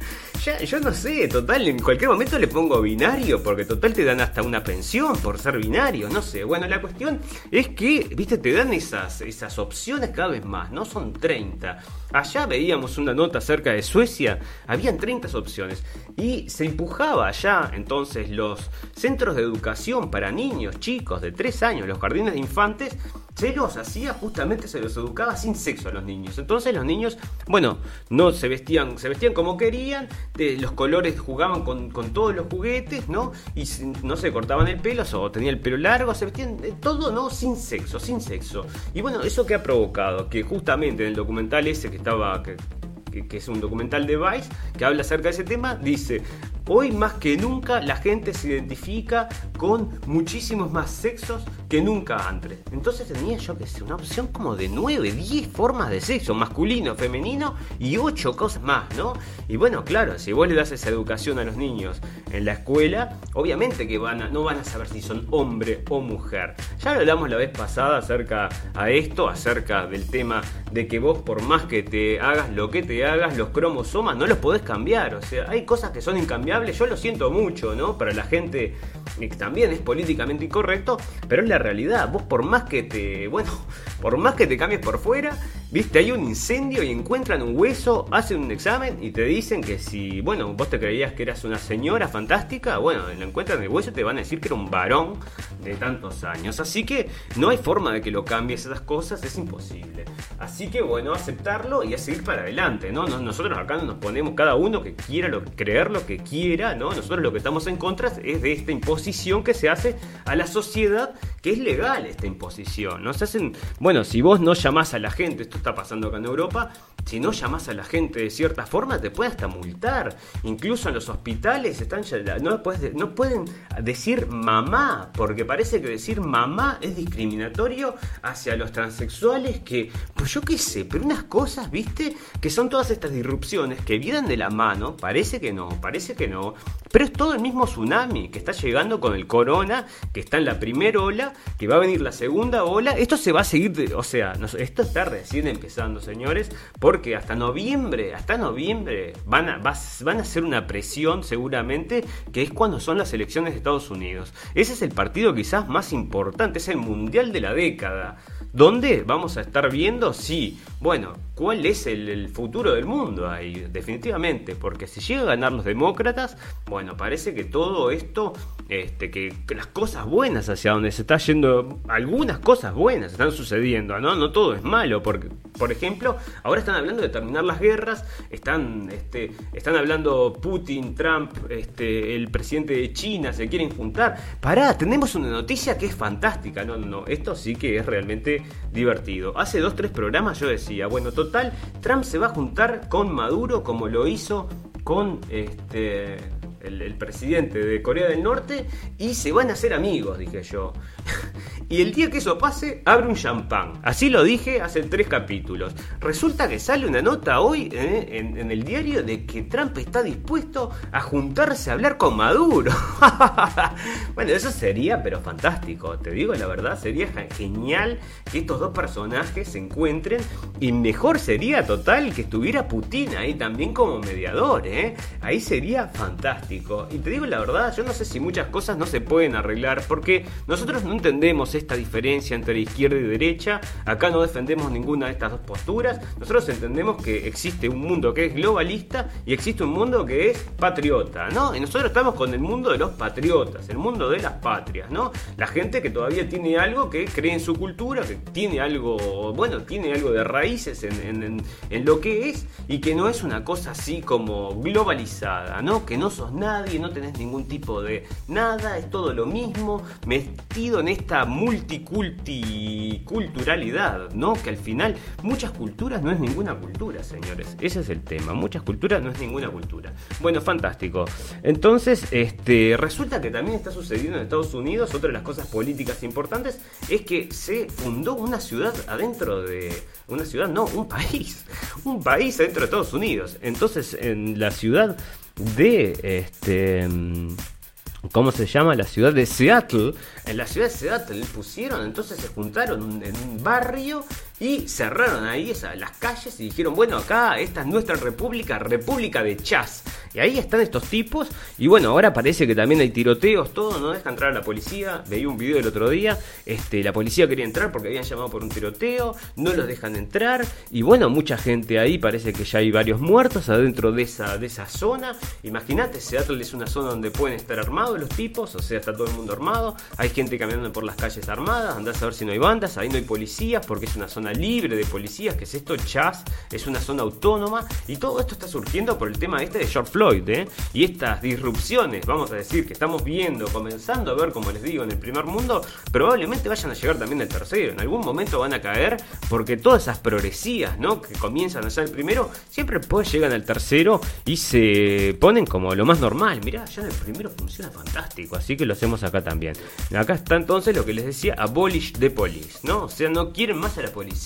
ya, yo no sé, total, en cualquier momento le pongo binario, porque total te dan hasta una pensión por ser binario, no sé. Bueno, la cuestión es que, viste, te dan esas, esas opciones cada vez más, no son 30. Allá veíamos una nota acerca de Suecia, habían 30 opciones. Y se empujaba allá entonces los centros de educación para niños, chicos de 3 años, los jardines de infantes, se los hacía justamente, se los educaba sin sexo a los niños. Entonces los niños, bueno, no se vestían, se vestían como querían, los colores jugaban con, todos los juguetes, ¿no? Y no se cortaban el pelo, o tenían el pelo largo, se vestían todo, ¿no? Sin sexo, sin sexo. Y bueno, eso que ha provocado, que justamente en el documental ese que estaba, que, es un documental de Vice, que habla acerca de ese tema, dice, Hoy más que nunca la gente se identifica con muchísimos más sexos que nunca antes. Entonces tenía yo que sé, una opción como de 9, 10 formas de sexo, masculino, femenino y 8 cosas más, ¿no? Y bueno, claro, si vos le das esa educación a los niños en la escuela, obviamente que van no van a saber si son hombre o mujer. Ya lo hablamos la vez pasada acerca a esto, acerca del tema de que vos por más que te hagas lo que te hagas, los cromosomas no los podés cambiar. O sea, hay cosas que son incambiables yo lo siento mucho, ¿no? Para la gente también es políticamente incorrecto, pero es la realidad. Vos por más que te, bueno, por más que te cambies por fuera, viste, hay un incendio y encuentran un hueso, hacen un examen y te dicen que si, bueno, vos te creías que eras una señora fantástica, bueno, lo encuentran el hueso y te van a decir que era un varón de tantos años. Así que no hay forma de que lo cambies esas cosas, es imposible. Así que bueno, aceptarlo y a seguir para adelante, ¿no? Nosotros acá nos ponemos cada uno que quiera creer lo que quiera, ¿no? Nosotros lo que estamos en contra es de esta imposición que se hace a la sociedad, que es legal esta imposición, ¿no? Se hacen, bueno, si vos no llamás a la gente, esto está pasando acá en Europa, si no llamas a la gente de cierta forma, te pueden hasta multar. Incluso en los hospitales están no, no pueden decir mamá, porque parece que decir mamá es discriminatorio hacia los transexuales, que, pues yo qué sé, pero unas cosas, viste, que son todas estas disrupciones que vienen de la mano, parece que no, parece que no, pero es todo el mismo tsunami que está llegando con el corona, que está en la primera ola, que va a venir la segunda ola, esto se va a seguir, o sea, esto está recién empezando, señores, porque hasta noviembre, hasta noviembre van a, van a hacer una presión seguramente, que es cuando son las elecciones de Estados Unidos. Ese es el partido quizás más importante, es el mundial de la década. ¿Dónde vamos a estar viendo? Sí, bueno, ¿cuál es el, futuro del mundo ahí? Definitivamente, porque si llega a ganar los demócratas, bueno, parece que todo esto, este, que, las cosas buenas hacia donde se está yendo, algunas cosas buenas están sucediendo, ¿no? No todo es malo, porque, por ejemplo, ahora están hablando de terminar las guerras, están, este, están hablando Putin, Trump, este, el presidente de China, se quieren juntar. Pará, tenemos una noticia que es fantástica, no, no, esto sí que es realmente divertido. Hace dos, tres programas yo decía, bueno, total, Trump se va a juntar con Maduro como lo hizo con este el, presidente de Corea del Norte y se van a hacer amigos, dije yo. y el día que eso pase, abre un champán. Así lo dije hace tres capítulos. Resulta que sale una nota hoy eh, en, el diario de que Trump está dispuesto a juntarse a hablar con Maduro. bueno, eso sería, pero fantástico. Te digo la verdad, sería genial que estos dos personajes se encuentren. Y mejor sería total que estuviera Putin ahí también como mediador. ¿eh? Ahí sería fantástico. Y te digo la verdad, yo no sé si muchas cosas no se pueden arreglar porque nosotros no entendemos esta diferencia entre izquierda y derecha. Acá no defendemos ninguna de estas dos posturas. Nosotros entendemos que existe un mundo que es globalista y existe un mundo que es patriota, ¿no? Y nosotros estamos con el mundo de los patriotas, el mundo de las patrias, ¿no? La gente que todavía tiene algo que cree en su cultura, que tiene algo, bueno, tiene algo de raíces en, en lo que es y que no es una cosa así como globalizada, ¿no? Que no nadie, no tenés ningún tipo de nada, es todo lo mismo, metido en esta multiculturalidad, ¿no? Que al final muchas culturas no es ninguna cultura, señores. Ese es el tema. Muchas culturas no es ninguna cultura. Bueno, fantástico. Entonces, este, resulta que también está sucediendo en Estados Unidos. Otra de las cosas políticas importantes es que se fundó una ciudad adentro de. Una ciudad, no, un país. Un país adentro de Estados Unidos. Entonces, en la ciudad de este ¿Cómo se llama? La ciudad de Seattle. En la ciudad de Seattle pusieron, entonces se juntaron en un barrio y cerraron ahí esas, las calles y dijeron, bueno, acá esta es nuestra república, república de Chas. Y ahí están estos tipos y bueno, ahora parece que también hay tiroteos, todo, no deja entrar a la policía. Veí un video el otro día, este, la policía quería entrar porque habían llamado por un tiroteo, no los dejan entrar y bueno, mucha gente ahí, parece que ya hay varios muertos adentro de esa, de esa zona. Imagínate, Seattle es una zona donde pueden estar armados los tipos, o sea, está todo el mundo armado, hay gente caminando por las calles armadas, andás a ver si no hay bandas, ahí no hay policías porque es una zona libre de policías, que es esto, Chas, es una zona autónoma, y todo esto está surgiendo por el tema este de George Floyd, ¿eh? Y estas disrupciones, vamos a decir, que estamos viendo, comenzando a ver, como les digo, en el primer mundo, probablemente vayan a llegar también al tercero, en algún momento van a caer, porque todas esas progresías, ¿no? Que comienzan a ser el primero, siempre después llegan al tercero y se ponen como lo más normal. Mirá, ya en el primero funciona fantástico, así que lo hacemos acá también. Acá está entonces lo que les decía, abolish the police, ¿no? O sea, no quieren más a la policía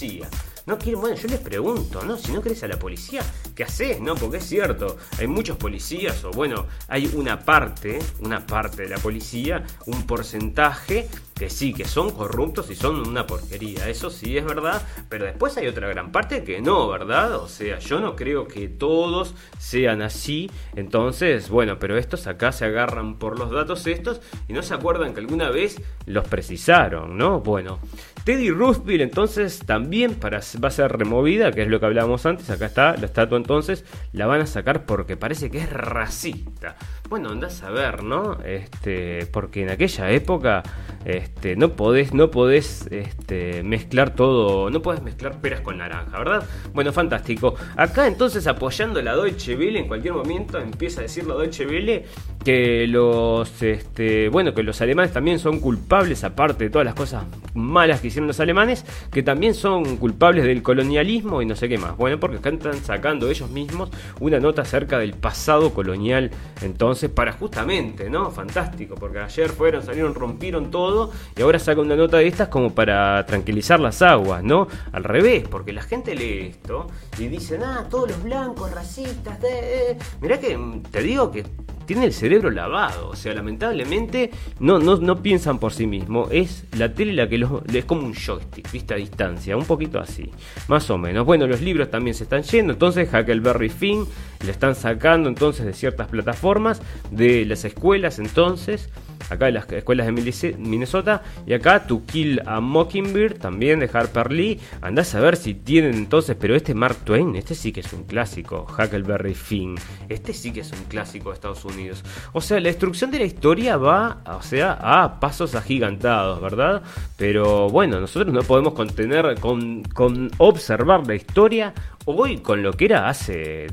no quieren, bueno, yo les pregunto, ¿no? Si no crees a la policía, ¿qué haces? No, porque es cierto, hay muchos policías, o bueno, hay una parte, una parte de la policía, un porcentaje que sí, que son corruptos y son una porquería, eso sí es verdad, pero después hay otra gran parte que no, ¿verdad? O sea, yo no creo que todos sean así, entonces, bueno, pero estos acá se agarran por los datos estos y no se acuerdan que alguna vez los precisaron, ¿no? Bueno, Teddy Roosevelt entonces también para, va a ser removida, que es lo que hablábamos antes, acá está la estatua entonces, la van a sacar porque parece que es racista. Bueno, andás a ver, ¿no? Este, porque en aquella época este, no podés, no podés este, mezclar todo, no podés mezclar peras con naranja, ¿verdad? Bueno, fantástico. Acá entonces apoyando la Deutsche Welle, en cualquier momento empieza a decir la Deutsche Welle que los, este, bueno, que los alemanes también son culpables, aparte de todas las cosas malas que hicieron los alemanes, que también son culpables del colonialismo y no sé qué más. Bueno, porque están sacando ellos mismos una nota acerca del pasado colonial, entonces, para justamente, ¿no? Fantástico, porque ayer fueron, salieron, rompieron todo y ahora sacan una nota de estas como para tranquilizar las aguas, ¿no? Al revés, porque la gente lee esto y dicen, ah, todos los blancos, racistas, de... mirá que te digo que tiene el cerebro lavado. O sea, lamentablemente no, no, no piensan por sí mismos. Es la tele la que los, es como un joystick, vista a distancia, un poquito así, más o menos. Bueno, los libros también se están yendo, entonces Huckleberry Finn le están sacando entonces de ciertas plataformas, de las escuelas entonces acá en las escuelas de Minnesota. Y acá To Kill a Mockingbird, también de Harper Lee. Andás a ver si tienen entonces, pero este Mark Twain, este sí que es un clásico. Huckleberry Finn, este sí que es un clásico de Estados Unidos. O sea, la destrucción de la historia va, o sea, a pasos agigantados, ¿verdad? Pero bueno, nosotros no podemos contener, con, con observar la historia hoy con lo que era hace,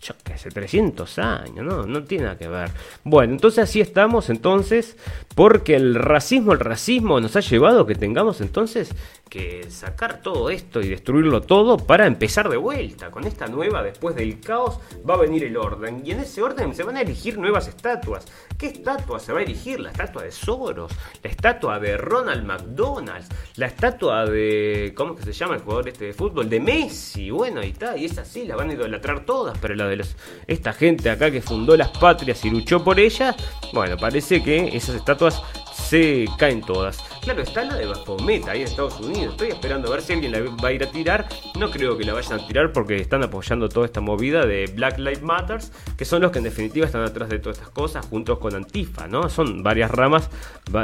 yo hace 300 años, ¿no? No tiene nada que ver. Bueno, entonces así estamos entonces, porque el racismo, el racismo nos ha llevado a que tengamos entonces que sacar todo esto y destruirlo todo para empezar de vuelta. Con esta nueva, después del caos, va a venir el orden. Y en ese orden se van a elegir nuevas estatuas. ¿Qué estatua se va a elegir? La estatua de Soros, la estatua de Ronald McDonald's, la estatua de. ¿Cómo que se llama el jugador este de fútbol? De Messi. Bueno, y está, y es así, la van a idolatrar todas, pero la de esta gente acá que fundó las patrias y luchó por ellas, bueno, parece que esas estatuas se caen todas. Claro, está la de Baphomet ahí en Estados Unidos. Estoy esperando a ver si alguien la va a ir a tirar. No creo que la vayan a tirar porque están apoyando toda esta movida de Black Lives Matters, que son los que en definitiva están atrás de todas estas cosas, juntos con Antifa, ¿no? Son varias ramas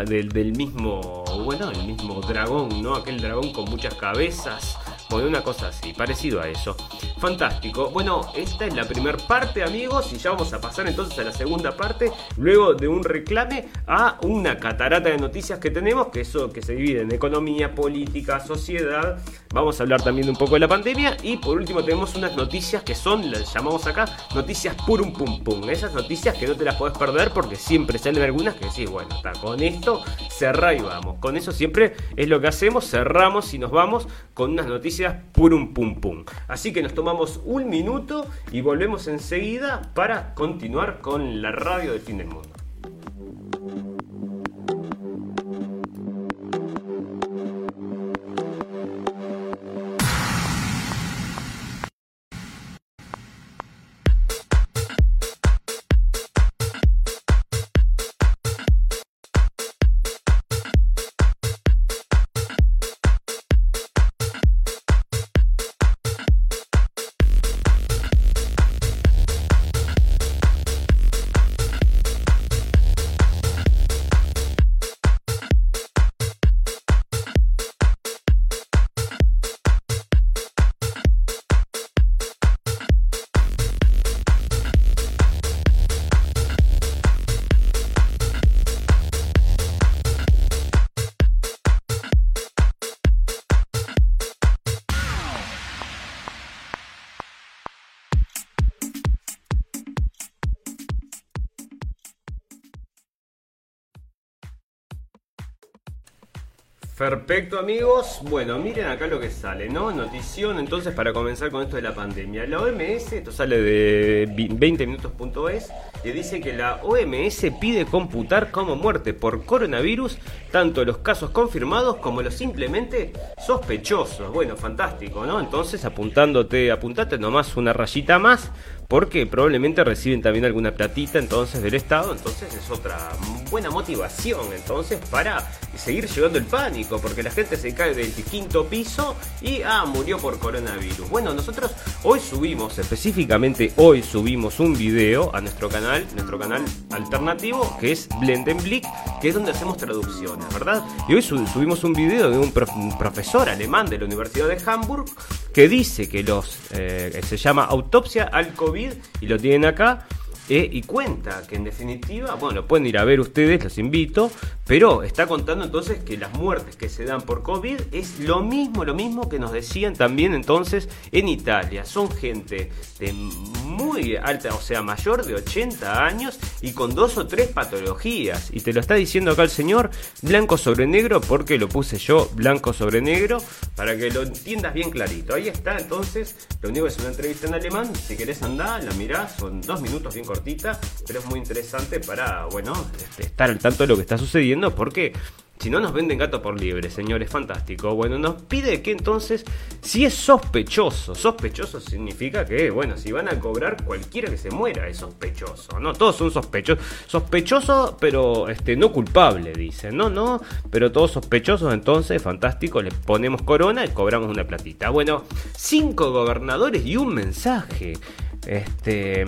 del, del mismo, bueno, el mismo dragón, ¿no? Aquel dragón con muchas cabezas o una cosa así, parecido a eso. Fantástico. Bueno, esta es la primera parte, amigos, y ya vamos a pasar entonces a la segunda parte, luego de un reclame a una catarata de noticias que tenemos, que eso que se divide en economía, política, sociedad. Vamos a hablar también un poco de la pandemia y por último tenemos unas noticias que son, las llamamos acá, noticias purum pum pum. Esas noticias que no te las puedes perder porque siempre salen algunas que decís, bueno, está, con esto cerrá y vamos. Con eso siempre es lo que hacemos, cerramos y nos vamos con unas noticias purum pum pum. Así que nos tomamos un minuto y volvemos enseguida para continuar con la radio del fin del mundo. Perfecto amigos, bueno miren acá lo que sale, ¿no? Notición entonces para comenzar con esto de la pandemia. La OMS, esto sale de 20minutos.es, que dice que la OMS pide computar como muerte por coronavirus tanto los casos confirmados como los simplemente sospechosos. Bueno, fantástico, ¿no? Entonces apuntándote, apuntate nomás una rayita más porque probablemente reciben también alguna platita entonces del Estado, entonces es otra buena motivación entonces para seguir llevando el pánico, porque la gente se cae del quinto piso y ah, murió por coronavirus. Bueno, nosotros hoy subimos, específicamente hoy subimos un video a nuestro canal, nuestro canal alternativo, que es Blendenblick, que es donde hacemos traducciones, ¿verdad? Y hoy subimos un video de un, profesor alemán de la Universidad de Hamburg que dice que los eh, se llama autopsia al COVID y lo tienen acá eh, y cuenta que en definitiva, bueno, lo pueden ir a ver ustedes, los invito, pero está contando entonces que las muertes que se dan por COVID es lo mismo, lo mismo que nos decían también entonces en Italia. Son gente de muy alta, o sea, mayor de 80 años y con dos o tres patologías. Y te lo está diciendo acá el señor, blanco sobre negro, porque lo puse yo blanco sobre negro, para que lo entiendas bien clarito. Ahí está entonces, lo único es una entrevista en alemán, si querés andar, la mirás, son dos minutos bien cortita, pero es muy interesante para, bueno, este, estar al tanto de lo que está sucediendo porque si no nos venden gato por libre, señores, fantástico. Bueno, nos pide que entonces, si es sospechoso, sospechoso significa que, bueno, si van a cobrar cualquiera que se muera es sospechoso, ¿no? Todos son sospechosos. Sospechoso, pero este, no culpable, dicen. No, no, pero todos sospechosos, entonces, fantástico, les ponemos corona y cobramos una platita. Bueno, cinco gobernadores y un mensaje. Este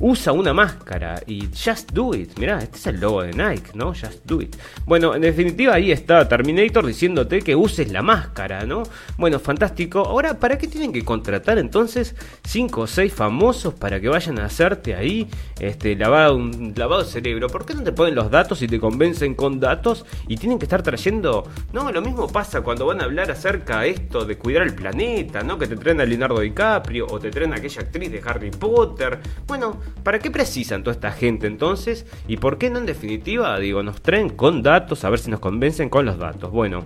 usa una máscara y just do it. Mirá, este es el logo de Nike, ¿no? Just do it. Bueno, en definitiva ahí está Terminator diciéndote que uses la máscara, ¿no? Bueno, fantástico. Ahora, ¿para qué tienen que contratar entonces 5 o 6 famosos para que vayan a hacerte ahí este lavado, un lavado de cerebro? ¿Por qué no te ponen los datos y te convencen con datos y tienen que estar trayendo... No, lo mismo pasa cuando van a hablar acerca de esto de cuidar el planeta, ¿no? Que te traen a Leonardo DiCaprio o te traen a aquella actriz de Harry Potter. Bueno, ¿Para qué precisan toda esta gente entonces? ¿Y por qué no en definitiva, digo, nos traen con datos a ver si nos convencen con los datos? Bueno,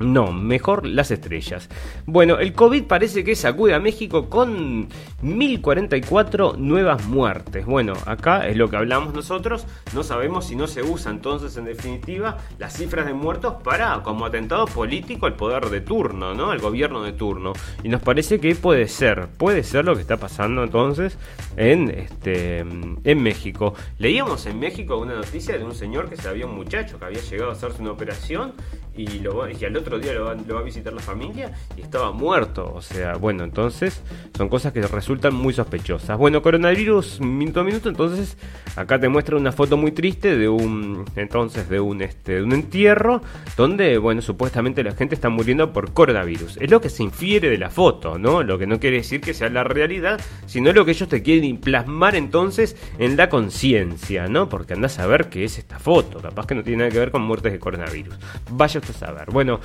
no, mejor las estrellas. Bueno, el COVID parece que sacude a México con 1044 nuevas muertes. Bueno, acá es lo que hablamos nosotros. No sabemos si no se usa entonces en definitiva las cifras de muertos para como atentado político al poder de turno, ¿no? Al gobierno de turno. Y nos parece que puede ser, puede ser lo que está pasando entonces en este en México. Leíamos en México una noticia de un señor que se había un muchacho que había llegado a hacerse una operación y, y al otro día lo va, a visitar la familia y estaba muerto. O sea, bueno, entonces son cosas que resultan muy sospechosas. Bueno, coronavirus minuto a minuto, entonces acá te muestra una foto muy triste de un entonces de un este de un entierro donde, bueno, supuestamente la gente está muriendo por coronavirus. Es lo que se infiere de la foto, ¿no? Lo que no quiere decir que sea la realidad, sino lo que ellos te quieren plasmar entonces en la conciencia, ¿no? Porque andás a ver qué es esta foto, capaz que no tiene nada que ver con muertes de coronavirus. Vaya usted a saber. Bueno,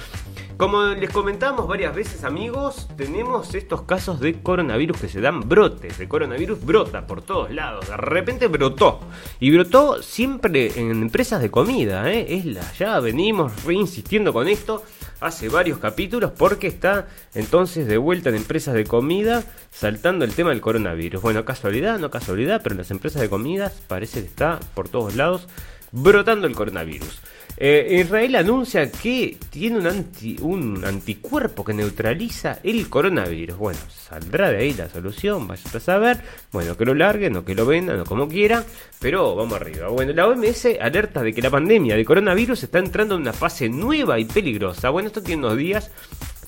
como les comentamos varias veces amigos, tenemos estos casos de coronavirus que se dan brotes, de coronavirus brota por todos lados, de repente brotó, y brotó siempre en empresas de comida, ¿eh? es la, ya venimos reinsistiendo con esto hace varios capítulos porque está entonces de vuelta en empresas de comida saltando el tema del coronavirus. Bueno, casualidad, no casualidad, pero en las empresas de comidas parece que está por todos lados brotando el coronavirus. Eh, Israel anuncia que tiene un, anti, un anticuerpo que neutraliza el coronavirus. Bueno, saldrá de ahí la solución, vaya a saber. Bueno, que lo larguen o que lo vendan o como quiera, pero vamos arriba. Bueno, la OMS alerta de que la pandemia de coronavirus está entrando en una fase nueva y peligrosa. Bueno, esto tiene unos días,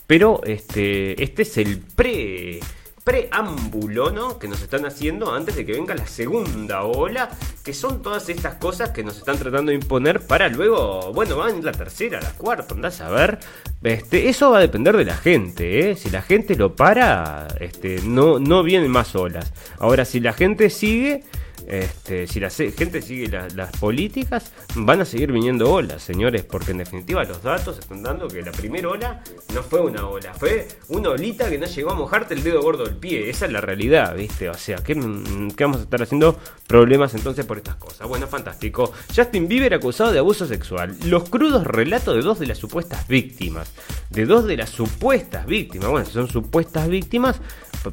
pero este, este es el pre preámbulo, ¿no? Que nos están haciendo antes de que venga la segunda ola, que son todas estas cosas que nos están tratando de imponer para luego, bueno, van la tercera, la cuarta, andás a ver. Este, eso va a depender de la gente, ¿eh? Si la gente lo para, este, no, no vienen más olas. Ahora, si la gente sigue este, si la gente sigue las políticas, van a seguir viniendo olas, señores, porque en definitiva los datos están dando que la primera ola no fue una ola, fue una olita que no llegó a mojarte el dedo gordo del pie. Esa es la realidad, ¿viste? O sea, ¿qué, vamos a estar haciendo problemas entonces por estas cosas? Bueno, fantástico. Justin Bieber acusado de abuso sexual. Los crudos relatos de dos de las supuestas víctimas. De dos de las supuestas víctimas. Bueno, si son supuestas víctimas,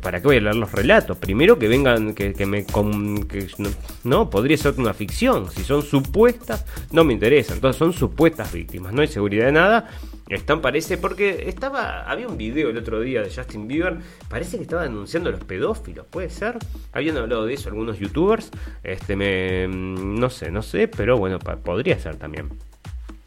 ¿para qué voy a leer los relatos? Primero que vengan, que, me, que no, podría ser una ficción. Si son supuestas, no me interesa. Entonces son supuestas víctimas. No hay seguridad de nada. Están, parece, porque estaba, había un video el otro día de Justin Bieber, parece que estaba denunciando a los pedófilos, puede ser. Habían hablado de eso algunos youtubers, este, me, mm, no sé, no sé, pero bueno, podría ser también.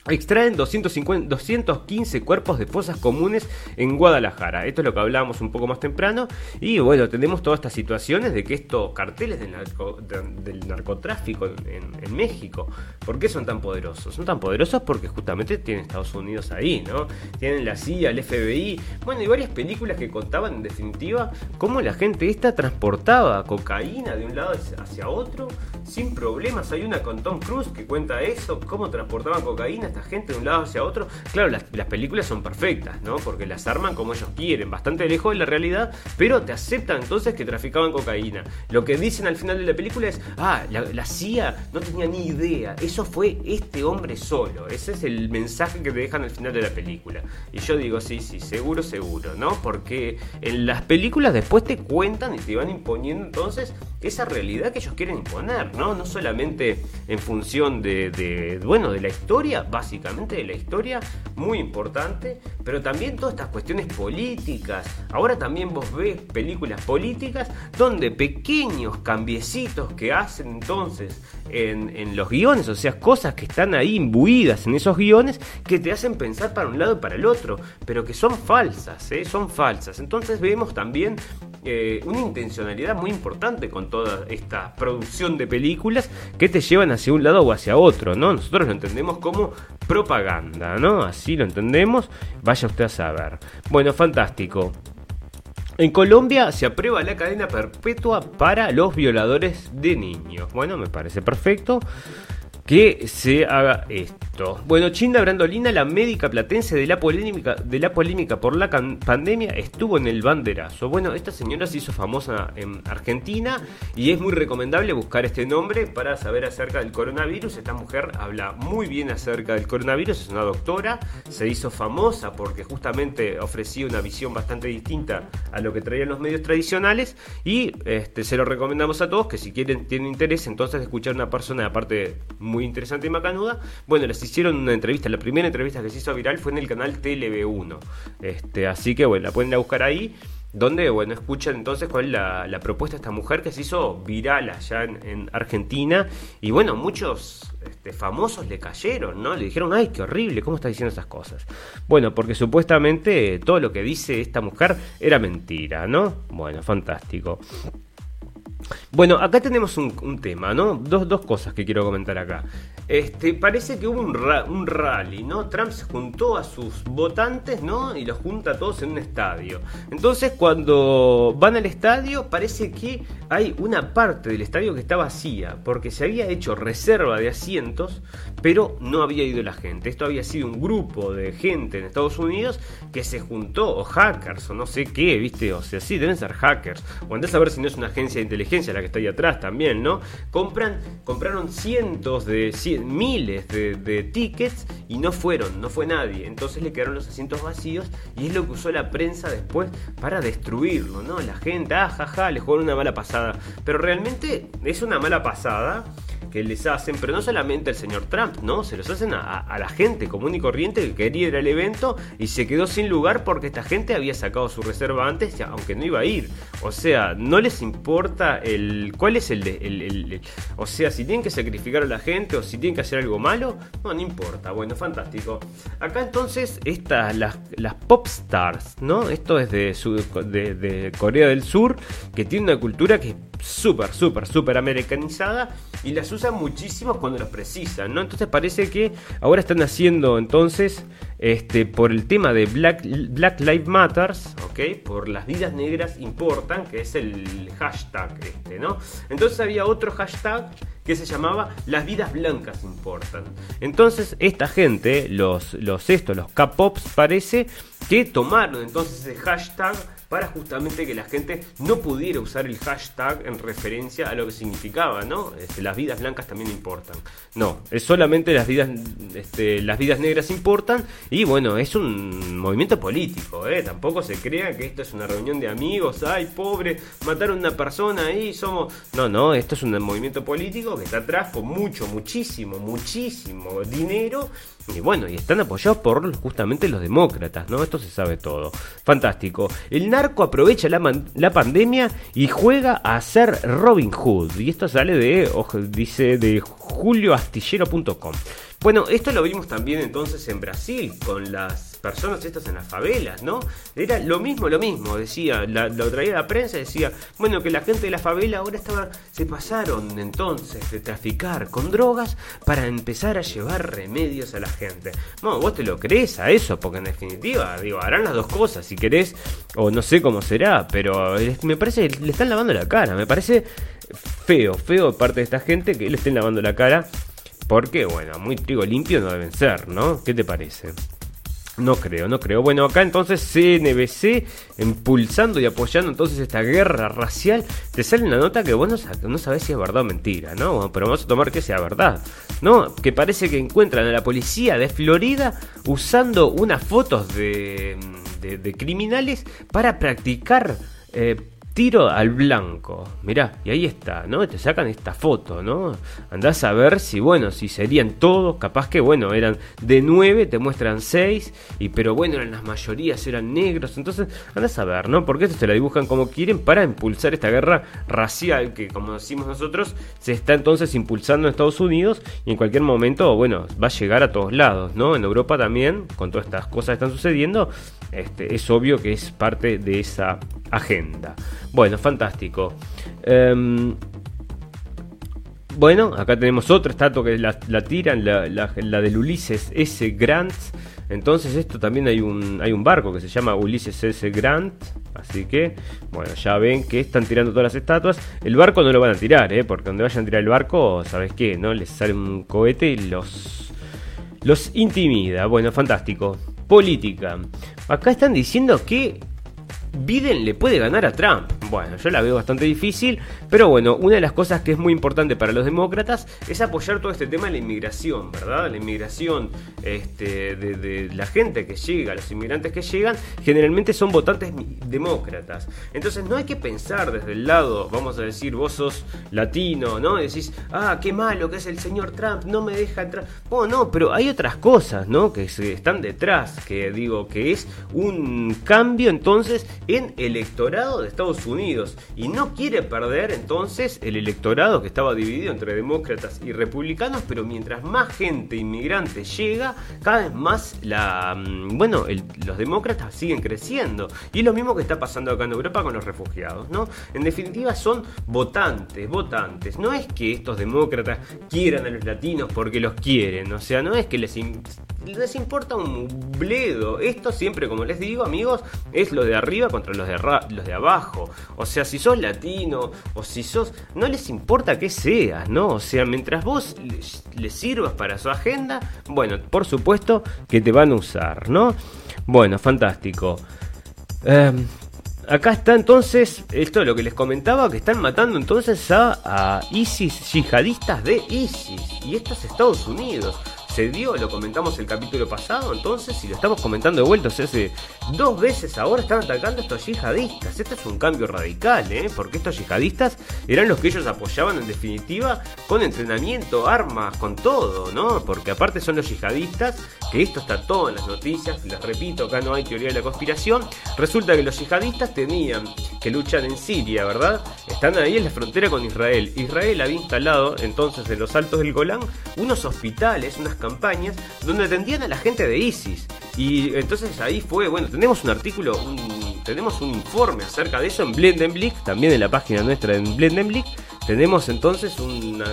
Extraen 250, 215 cuerpos de fosas comunes en Guadalajara. Esto es lo que hablábamos un poco más temprano. Y bueno, tenemos todas estas situaciones de que estos carteles del, narcotráfico en, México, ¿por qué son tan poderosos? Son tan poderosos porque justamente tienen Estados Unidos ahí, ¿no? Tienen la CIA, el FBI, bueno, y varias películas que contaban en definitiva cómo la gente esta transportaba cocaína de un lado hacia otro sin problemas. Hay una con Tom Cruise que cuenta eso, cómo transportaban cocaína gente de un lado hacia otro. Claro, las, películas son perfectas, ¿no? Porque las arman como ellos quieren, bastante lejos de la realidad, pero te aceptan entonces que traficaban cocaína. Lo que dicen al final de la película es, ah, la, CIA no tenía ni idea, eso fue este hombre solo. Ese es el mensaje que te dejan al final de la película. Y yo digo, sí, sí, seguro, seguro, ¿no? Porque en las películas después te cuentan y te van imponiendo entonces esa realidad que ellos quieren imponer, ¿no? No solamente en función de, de bueno, de la historia, básicamente de la historia, muy importante, pero también todas estas cuestiones políticas. Ahora también vos ves películas políticas donde pequeños cambiecitos que hacen entonces en, los guiones, o sea, cosas que están ahí imbuidas en esos guiones que te hacen pensar para un lado y para el otro, pero que son falsas, ¿eh? son falsas. Entonces vemos también eh, una intencionalidad muy importante con toda esta producción de películas que te llevan hacia un lado o hacia otro, ¿no? Nosotros lo entendemos como propaganda, ¿no? Así lo entendemos, vaya usted a saber. Bueno, fantástico. En Colombia se aprueba la cadena perpetua para los violadores de niños. Bueno, me parece perfecto que se haga esto. Bueno, Chinda Brandolina, la médica platense de la polémica, de la polémica por la pandemia, estuvo en el banderazo. Bueno, esta señora se hizo famosa en Argentina y es muy recomendable buscar este nombre para saber acerca del coronavirus. Esta mujer habla muy bien acerca del coronavirus, es una doctora, se hizo famosa porque justamente ofrecía una visión bastante distinta a lo que traían los medios tradicionales y este, se lo recomendamos a todos que si quieren, tienen interés entonces escuchar a una persona aparte muy muy interesante y macanuda. Bueno, les hicieron una entrevista, la primera entrevista que se hizo viral fue en el canal TLB1. Este, así que bueno, la pueden buscar ahí donde, bueno, escuchan entonces cuál es la, propuesta de esta mujer que se hizo viral allá en, Argentina. Y bueno, muchos este, famosos le cayeron, ¿no? Le dijeron, ay, qué horrible, ¿cómo está diciendo esas cosas? Bueno, porque supuestamente todo lo que dice esta mujer era mentira, ¿no? Bueno, fantástico. Bueno, acá tenemos un, tema, ¿no? Dos, dos, cosas que quiero comentar acá. Este, parece que hubo un, un, rally, ¿no? Trump se juntó a sus votantes, ¿no? Y los junta a todos en un estadio. Entonces, cuando van al estadio, parece que hay una parte del estadio que está vacía, porque se había hecho reserva de asientos, pero no había ido la gente. Esto había sido un grupo de gente en Estados Unidos que se juntó, o hackers, o no sé qué, ¿viste? O sea, sí, deben ser hackers. O andás a ver si no es una agencia de inteligencia la que está ahí atrás también, ¿no? Compran, compraron cientos de, miles de, tickets y no fueron, no fue nadie. Entonces le quedaron los asientos vacíos y es lo que usó la prensa después para destruirlo, ¿no? La gente, ah, jaja, le jugaron una mala pasada. Pero realmente es una mala pasada que les hacen, pero no solamente al señor Trump, ¿no? Se los hacen a, la gente común y corriente que quería ir al evento y se quedó sin lugar porque esta gente había sacado su reserva antes, aunque no iba a ir. O sea, no les importa el. ¿Cuál es el, de, O sea, si tienen que sacrificar a la gente o si tienen que hacer algo malo, no, importa. Bueno, fantástico. Acá entonces, estas, las, las pop stars, ¿no? Esto es de, de, Corea del Sur, que tiene una cultura que súper, súper, súper americanizada y las usan muchísimo cuando los precisan, ¿no? Entonces parece que ahora están haciendo entonces este, por el tema de Black, Black Lives Matters, ¿ok? Por las vidas negras importan, que es el hashtag este, ¿no? Entonces había otro hashtag que se llamaba Las vidas blancas importan. Entonces esta gente, los, los estos, los K-Pops, parece que tomaron entonces ese hashtag para justamente que la gente no pudiera usar el hashtag en referencia a lo que significaba, ¿no? Este, las vidas blancas también importan. No, es solamente las vidas, este, las vidas negras importan y bueno, es un movimiento político, ¿eh? Tampoco se crea que esto es una reunión de amigos, ay, pobre, mataron a una persona ahí, somos... No, no, esto es un movimiento político que está atrás con mucho, muchísimo, muchísimo dinero y bueno, y están apoyados por justamente los demócratas, ¿no? Esto se sabe todo. Fantástico. El narco aprovecha la, la pandemia y juega a ser Robin Hood. Y esto sale de, dice, de julioastillero.com. Bueno, esto lo vimos también entonces en Brasil, con las personas estas en las favelas, ¿no? Era lo mismo, lo mismo, decía, lo traía la prensa, decía, bueno, que la gente de la favela ahora estaba, se pasaron entonces de traficar con drogas para empezar a llevar remedios a la gente. No, vos te lo crees a eso, porque en definitiva, digo, harán las dos cosas, si querés, o no sé cómo será, pero me parece le están lavando la cara, me parece feo, feo de parte de esta gente que le estén lavando la cara porque, bueno, muy trigo limpio no deben ser, ¿no? ¿Qué te parece? No creo, no creo. Bueno, acá entonces CNBC impulsando y apoyando entonces esta guerra racial. Te sale una nota que vos no, sabés si es verdad o mentira, ¿no? Pero vamos a tomar que sea verdad, ¿no? Que parece que encuentran a la policía de Florida usando unas fotos de, de, criminales para practicar eh, tiro al blanco. Mirá, y ahí está, ¿no? Te sacan esta foto, ¿no? Andás a ver si, bueno, si serían todos, capaz que, bueno, eran de nueve, te muestran seis, y pero bueno, eran las mayorías eran negros. Entonces, andás a ver, ¿no? Porque esto se la dibujan como quieren para impulsar esta guerra racial que, como decimos nosotros, se está entonces impulsando en Estados Unidos y en cualquier momento, bueno, va a llegar a todos lados, ¿no? En Europa también, con todas estas cosas que están sucediendo, este, es obvio que es parte de esa agenda. Bueno, fantástico. Em, bueno, acá tenemos otra estatua que la, tiran, la, la, del Ulises S. Grant. Entonces esto también hay un, hay un barco que se llama Ulises S. Grant. Así que, bueno, ya ven que están tirando todas las estatuas. El barco no lo van a tirar, ¿eh? porque donde vayan a tirar el barco, ¿sabes qué? ¿No? Les sale un cohete y los, los intimida. Bueno, fantástico. Política. Acá están diciendo que Biden le puede ganar a Trump. Bueno, yo la veo bastante difícil, pero bueno, una de las cosas que es muy importante para los demócratas es apoyar todo este tema de la inmigración, ¿verdad? La inmigración este, de, la gente que llega, los inmigrantes que llegan, generalmente son votantes demócratas. Entonces no hay que pensar desde el lado, vamos a decir, vos sos latino, ¿no? Decís, ah, qué malo que es el señor Trump, no me deja entrar. Bueno, no, pero hay otras cosas, ¿no? Que están detrás, que digo, que es un cambio entonces en electorado de Estados Unidos y no quiere perder entonces el electorado que estaba dividido entre demócratas y republicanos, pero mientras más gente inmigrante llega, cada vez más la mm, bueno, los demócratas siguen creciendo y es lo mismo que está pasando acá en Europa con los refugiados, ¿no? En definitiva son votantes, votantes. No es que estos demócratas quieran a los latinos porque los quieren, o sea, no es que les les importa un bledo. Esto siempre, como les digo, amigos, es lo de arriba contra los de, los de abajo. O sea, si sos latino o si sos... No les importa que seas, ¿no? O sea, mientras vos les, sirvas para su agenda, bueno, por supuesto que te van a usar, ¿no? Bueno, fantástico. Em, acá está entonces, esto es lo que les comentaba, que están matando entonces a, ISIS, yihadistas de ISIS. Y esto es Estados Unidos se dio, lo comentamos el capítulo pasado, entonces, y lo estamos comentando de vuelta, o sea, hace dos veces ahora están atacando a estos yihadistas. Este es un cambio radical, ¿eh? Porque estos yihadistas eran los que ellos apoyaban en definitiva con entrenamiento, armas, con todo, ¿no? Porque aparte son los yihadistas, que esto está todo en las noticias, les repito, acá no hay teoría de la conspiración. Resulta que los yihadistas tenían que luchar en Siria, ¿verdad? Están ahí en la frontera con Israel. Israel había instalado entonces en los altos del Golán unos hospitales, unas campañas donde atendían a la gente de ISIS. Y entonces ahí fue, bueno, tenemos un artículo, tenemos un informe acerca de eso en Blendenblick, también en la página nuestra en Blendenblick. Tenemos entonces un,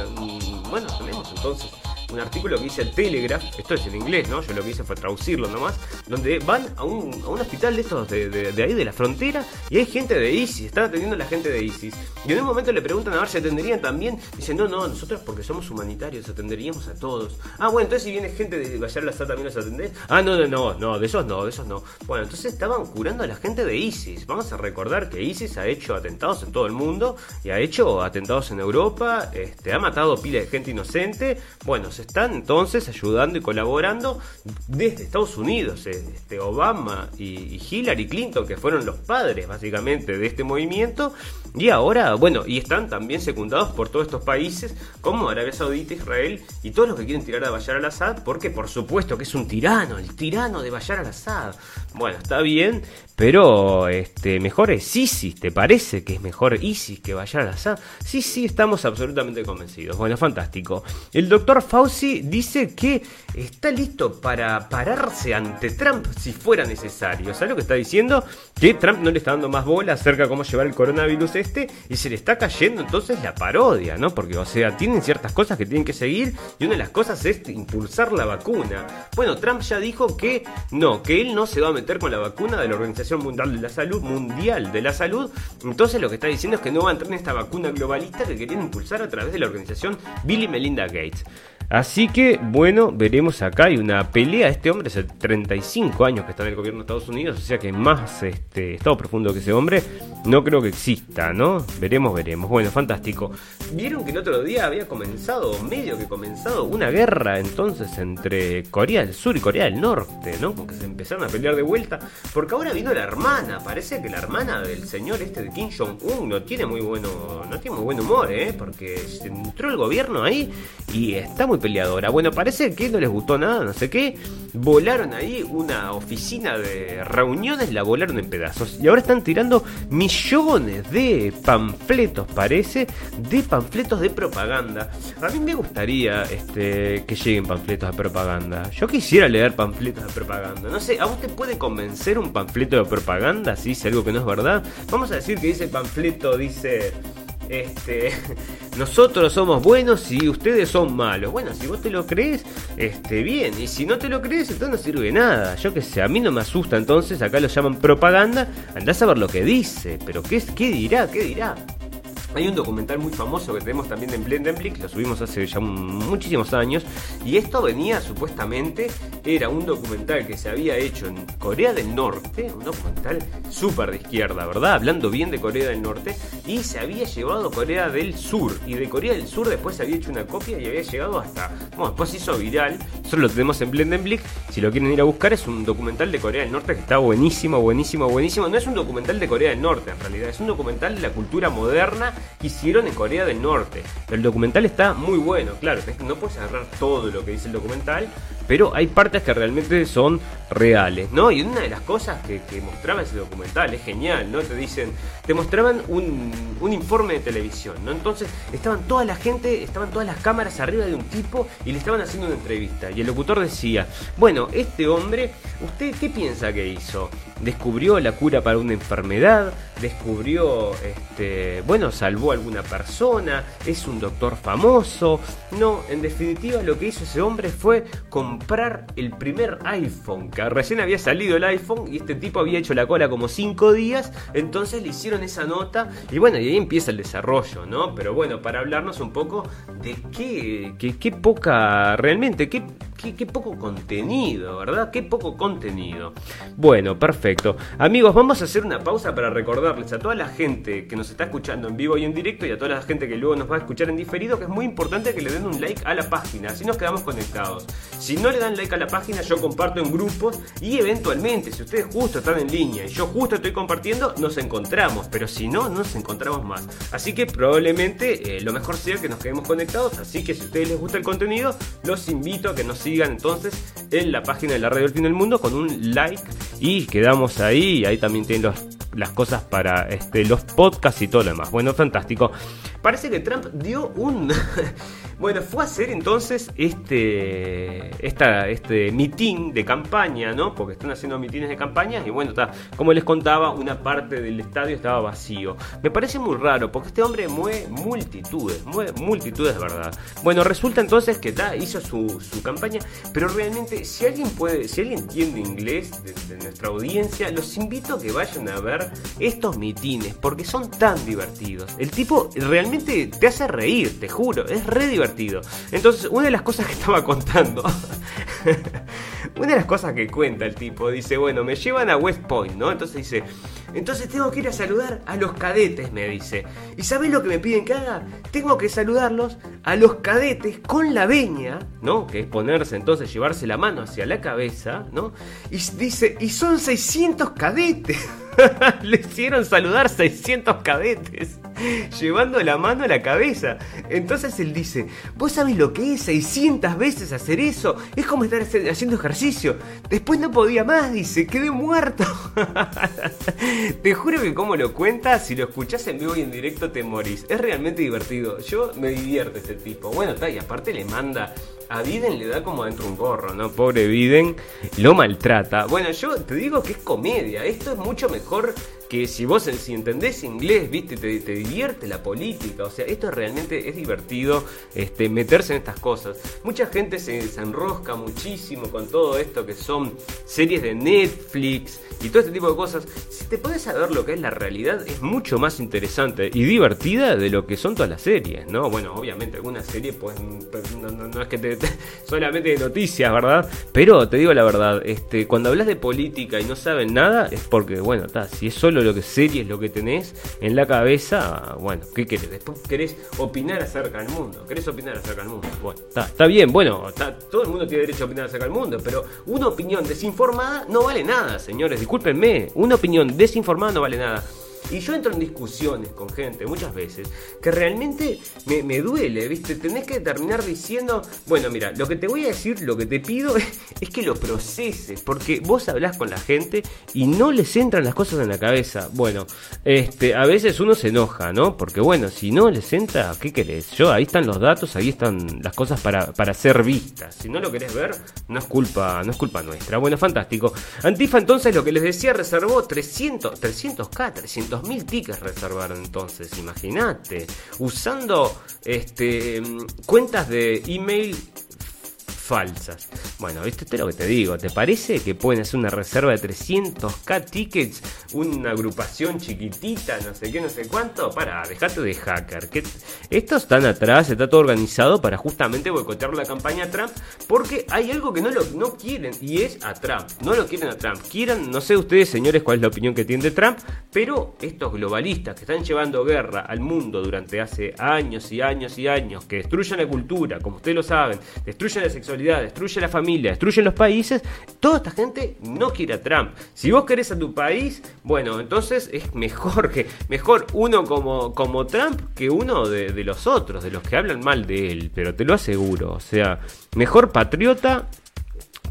bueno, tenemos entonces un artículo que dice Telegraph, esto es en inglés, ¿no? Yo lo que hice fue traducirlo nomás, donde van a un, a un hospital de estos de, de, ahí, de la frontera, y hay gente de ISIS, están atendiendo a la gente de ISIS. Y en un momento le preguntan a ver si atenderían también, dicen, no, no, nosotros porque somos humanitarios atenderíamos a todos. Ah, bueno, entonces si viene gente de Bayar al también los atendés. Ah, no, no, no, no, de esos no, de esos no. Bueno, entonces estaban curando a la gente de ISIS. Vamos a recordar que ISIS ha hecho atentados en todo el mundo y ha hecho atentados en Europa, este, ha matado pila de gente inocente. Bueno, se están entonces ayudando y colaborando desde Estados Unidos. Eh, este, Obama y, Hillary Clinton, que fueron los padres básicamente de este movimiento. Y ahora, bueno, y están también secundados por todos estos países como Arabia Saudita, Israel y todos los que quieren tirar a Bayar al-Assad, porque por supuesto que es un tirano, el tirano de Bayar al-Assad. Bueno, está bien, pero este, mejor es ISIS, ¿te parece que es mejor ISIS que Bayar al-Assad? Sí, sí, estamos absolutamente convencidos. Bueno, fantástico. El doctor Fauci dice que está listo para pararse ante Trump si fuera necesario. ¿Sabes lo que está diciendo? Que Trump no le está dando más bola acerca de cómo llevar el coronavirus este y se le está cayendo entonces la parodia, ¿no? Porque, o sea, tienen ciertas cosas que tienen que seguir y una de las cosas es impulsar la vacuna. Bueno, Trump ya dijo que no, que él no se va a meter con la vacuna de la Organización Mundial de la Salud, Mundial de la Salud. Entonces lo que está diciendo es que no va a entrar en esta vacuna globalista que querían impulsar a través de la organización Bill y Melinda Gates. Así que, bueno, veremos acá. Hay una pelea. Este hombre hace 35 años que está en el gobierno de Estados Unidos, o sea que más este, estado profundo que ese hombre no creo que exista, ¿no? Veremos, veremos. Bueno, fantástico. Vieron que el otro día había comenzado, medio que comenzado, una guerra entonces entre Corea del Sur y Corea del Norte, ¿no? Porque se empezaron a pelear de vuelta. Porque ahora vino la hermana. Parece que la hermana del señor este de Kim Jong-un no tiene muy bueno, no tiene muy buen humor, ¿eh? Porque entró el gobierno ahí y está muy peleadora. Bueno, parece que no les gustó nada, no sé qué. Volaron ahí una oficina de reuniones, la volaron en pedazos. Y ahora están tirando millones de panfletos, parece, de panfletos de propaganda. A mí me gustaría este, que lleguen panfletos de propaganda. Yo quisiera leer panfletos de propaganda. No sé, ¿a usted puede convencer un panfleto de propaganda si dice algo que no es verdad? Vamos a decir que dice panfleto, dice este, nosotros somos buenos y ustedes son malos. Bueno, si vos te lo crees, este, bien. Y si no te lo crees, entonces no sirve nada. Yo que sé, a mí no me asusta entonces, acá lo llaman propaganda. Andás a ver lo que dice. Pero ¿qué, qué dirá? ¿Qué dirá? Hay un documental muy famoso que tenemos también en Blendenblick, lo subimos hace ya muchísimos años, y esto venía supuestamente, era un documental que se había hecho en Corea del Norte, un documental súper de izquierda, ¿verdad? Hablando bien de Corea del Norte, y se había llevado Corea del Sur, y de Corea del Sur después se había hecho una copia y había llegado hasta, bueno, después hizo viral, solo lo tenemos en Blendenblick, si lo quieren ir a buscar es un documental de Corea del Norte que está buenísimo, buenísimo, buenísimo, no es un documental de Corea del Norte en realidad, es un documental de la cultura moderna hicieron en Corea del Norte. El documental está muy bueno, claro, no puedes agarrar todo lo que dice el documental, pero hay partes que realmente son reales, ¿no? Y una de las cosas que, mostraba ese documental es genial, ¿no? Te dicen, te mostraban un, un, informe de televisión, ¿no? Entonces estaban toda la gente, estaban todas las cámaras arriba de un tipo y le estaban haciendo una entrevista. Y el locutor decía, bueno, este hombre, ¿usted qué piensa que hizo? ¿Descubrió la cura para una enfermedad? ¿Descubrió, este, bueno, salvó a alguna persona? ¿Es un doctor famoso? No, en definitiva lo que hizo ese hombre fue comprar el primer iPhone, que recién había salido el iPhone y este tipo había hecho la cola como 5 días, entonces le hicieron esa nota y bueno, y ahí empieza el desarrollo, ¿no? Pero bueno, para hablarnos un poco de qué, qué, qué poca, realmente, qué, qué, qué poco contenido, ¿verdad? Qué poco contenido. Bueno, perfecto. Amigos, vamos a hacer una pausa para recordarles a toda la gente que nos está escuchando en vivo y en directo y a toda la gente que luego nos va a escuchar en diferido que es muy importante que le den un like a la página, así nos quedamos conectados. Si no le dan like a la página, yo comparto en grupos y eventualmente, si ustedes justo están en línea y yo justo estoy compartiendo, nos encontramos. Pero si no, no nos encontramos más. Así que probablemente eh, lo mejor sea que nos quedemos conectados. Así que si a ustedes les gusta el contenido, los invito a que nos sigan entonces en la página de la Radio del Fin del Mundo con un like y quedamos ahí. Ahí también tienen las cosas para este, los podcasts y todo lo demás. Bueno, fantástico. parece que Trump dio un... bueno, fue a hacer entonces este, esta, este mitin de campaña, ¿no? Porque están haciendo mitines de campaña y bueno, está, como les contaba, una parte del estadio estaba vacío. Me parece muy raro porque este hombre mueve multitudes, mueve multitudes, ¿verdad? Bueno, resulta entonces que está hizo su, su campaña, pero realmente si alguien puede, si alguien entiende inglés de, de nuestra audiencia, los invito a que vayan a ver estos mitines porque son tan divertidos. El tipo realmente te hace reír, te juro, es re divertido. Entonces, una de las cosas que estaba contando, una de las cosas que cuenta el tipo, dice, bueno, me llevan a West Point, ¿no? Entonces dice, entonces tengo que ir a saludar a los cadetes, me dice. ¿Y sabes lo que me piden que haga? Tengo que saludarlos a los cadetes con la veña, ¿no? Que es ponerse entonces, llevarse la mano hacia la cabeza, ¿no? Y dice, y son 600 cadetes. Le hicieron saludar 600 cadetes, llevando la mano a la cabeza. Entonces él dice, ¿vos sabés lo que es 600 veces hacer eso? Es como estar haciendo ejercicio. Después no podía más, dice, quedé muerto. Te juro que como lo cuenta, si lo escuchás en vivo y en directo te morís. Es realmente divertido. Yo me divierte ese tipo. Bueno, está, y aparte le manda a Biden le da como dentro un gorro, ¿no? Pobre Biden, lo maltrata. Bueno, yo te digo que es comedia, esto es mucho mejor que si vos si entendés inglés, viste, te, te, divierte la política, o sea, esto realmente es divertido este, meterse en estas cosas. Mucha gente se, enrosca muchísimo con todo esto que son series de Netflix y todo este tipo de cosas. Si te puedes saber lo que es la realidad, es mucho más interesante y divertida de lo que son todas las series, ¿no? Bueno, obviamente algunas series, pues, no es que te, te, solamente de noticias, ¿verdad? Pero te digo la verdad, este, cuando hablas de política y no saben nada, es porque, bueno, está, si es solo lo que series lo que tenés en la cabeza, bueno, ¿qué querés? Después querés opinar acerca del mundo, querés opinar acerca del mundo. Bueno, está, está bien, bueno, está, todo el mundo tiene derecho a opinar acerca del mundo, pero una opinión desinformada no vale nada, señores, discúlpenme, una opinión desinformada no vale nada. Y yo entro en discusiones con gente muchas veces que realmente me, me, duele, ¿viste? Tenés que terminar diciendo, bueno, mira, lo que te voy a decir, lo que te pido es, que lo proceses, porque vos hablás con la gente y no les entran las cosas en la cabeza. Bueno, este, a veces uno se enoja, ¿no? Porque bueno, si no les entra, ¿qué querés? Yo, ahí están los datos, ahí están las cosas para, para ser vistas. Si no lo querés ver, no es culpa, no es culpa nuestra. Bueno, fantástico. Antifa entonces, lo que les decía, reservó 300, 300k, 300 mil tickets reservaron entonces, imagínate, usando este cuentas de email falsas. Bueno, ¿viste? Es lo que te digo. ¿Te parece que pueden hacer una reserva de 300k tickets? Una agrupación chiquitita, no sé qué, no sé cuánto. Para, dejate de hacker. Estos están atrás, está todo organizado para justamente boicotear la campaña Trump. Porque hay algo que no lo no quieren y es a Trump. No lo quieren a Trump. Quieran, no sé ustedes, señores, cuál es la opinión que tienen de Trump. Pero estos globalistas que están llevando guerra al mundo durante hace años y años y años, que destruyen la cultura, como ustedes lo saben, destruyen la sexualidad, destruye la familia, destruyen los países, toda esta gente no quiere a Trump. Si vos querés a tu país, bueno, entonces es mejor que mejor uno como, como Trump que uno de, de los otros, de los que hablan mal de él, pero te lo aseguro, o sea, mejor patriota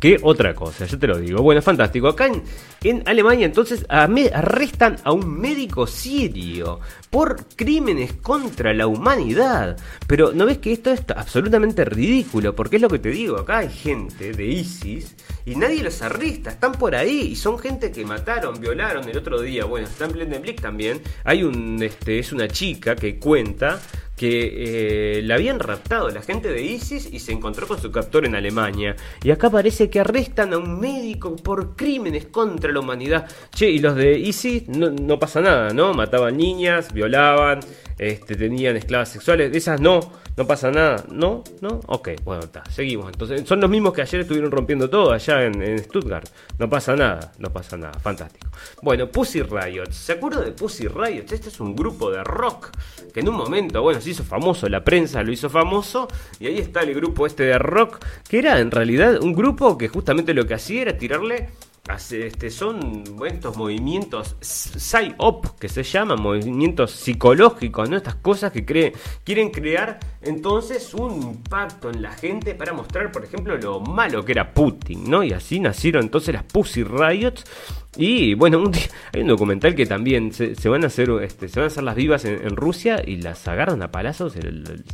que otra cosa, yo te lo digo. Bueno, fantástico. Acá en, en Alemania entonces arrestan a un médico sirio por crímenes contra la humanidad. Pero ¿no ves que esto es absolutamente ridículo? Porque es lo que te digo, acá hay gente de ISIS y nadie los arresta, están por ahí y son gente que mataron, violaron el otro día. Bueno, está en Blendenblick también. Hay un, este, es una chica que cuenta que eh, la habían raptado la gente de ISIS y se encontró con su captor en Alemania. Y acá parece que arrestan a un médico por crímenes contra la humanidad. Che, y los de ISIS no, pasa nada, ¿no? Mataban niñas, violaban, este, tenían esclavas sexuales. De esas no. ¿No pasa nada? ¿No? ¿No? Ok, bueno, está. Seguimos. Entonces, son los mismos que ayer estuvieron rompiendo todo allá en, Stuttgart. No pasa nada, no pasa nada. Fantástico. Bueno, Pussy Riot. ¿Se acuerdan de Pussy Riot? Este es un grupo de rock que en un momento, bueno, se hizo famoso, la prensa lo hizo famoso. Y ahí está el grupo este de rock, que era en realidad un grupo que justamente lo que hacía era tirarle este, son estos movimientos psy-op que se llaman, movimientos psicológicos, ¿no? Estas cosas que quieren crear entonces un impacto en la gente para mostrar, por ejemplo, lo malo que era Putin, ¿no? Y así nacieron entonces las Pussy Riots. Y bueno, un hay un documental que también se, van a hacer, este, se van a hacer las vivas en, Rusia y las agarran a palazos. el,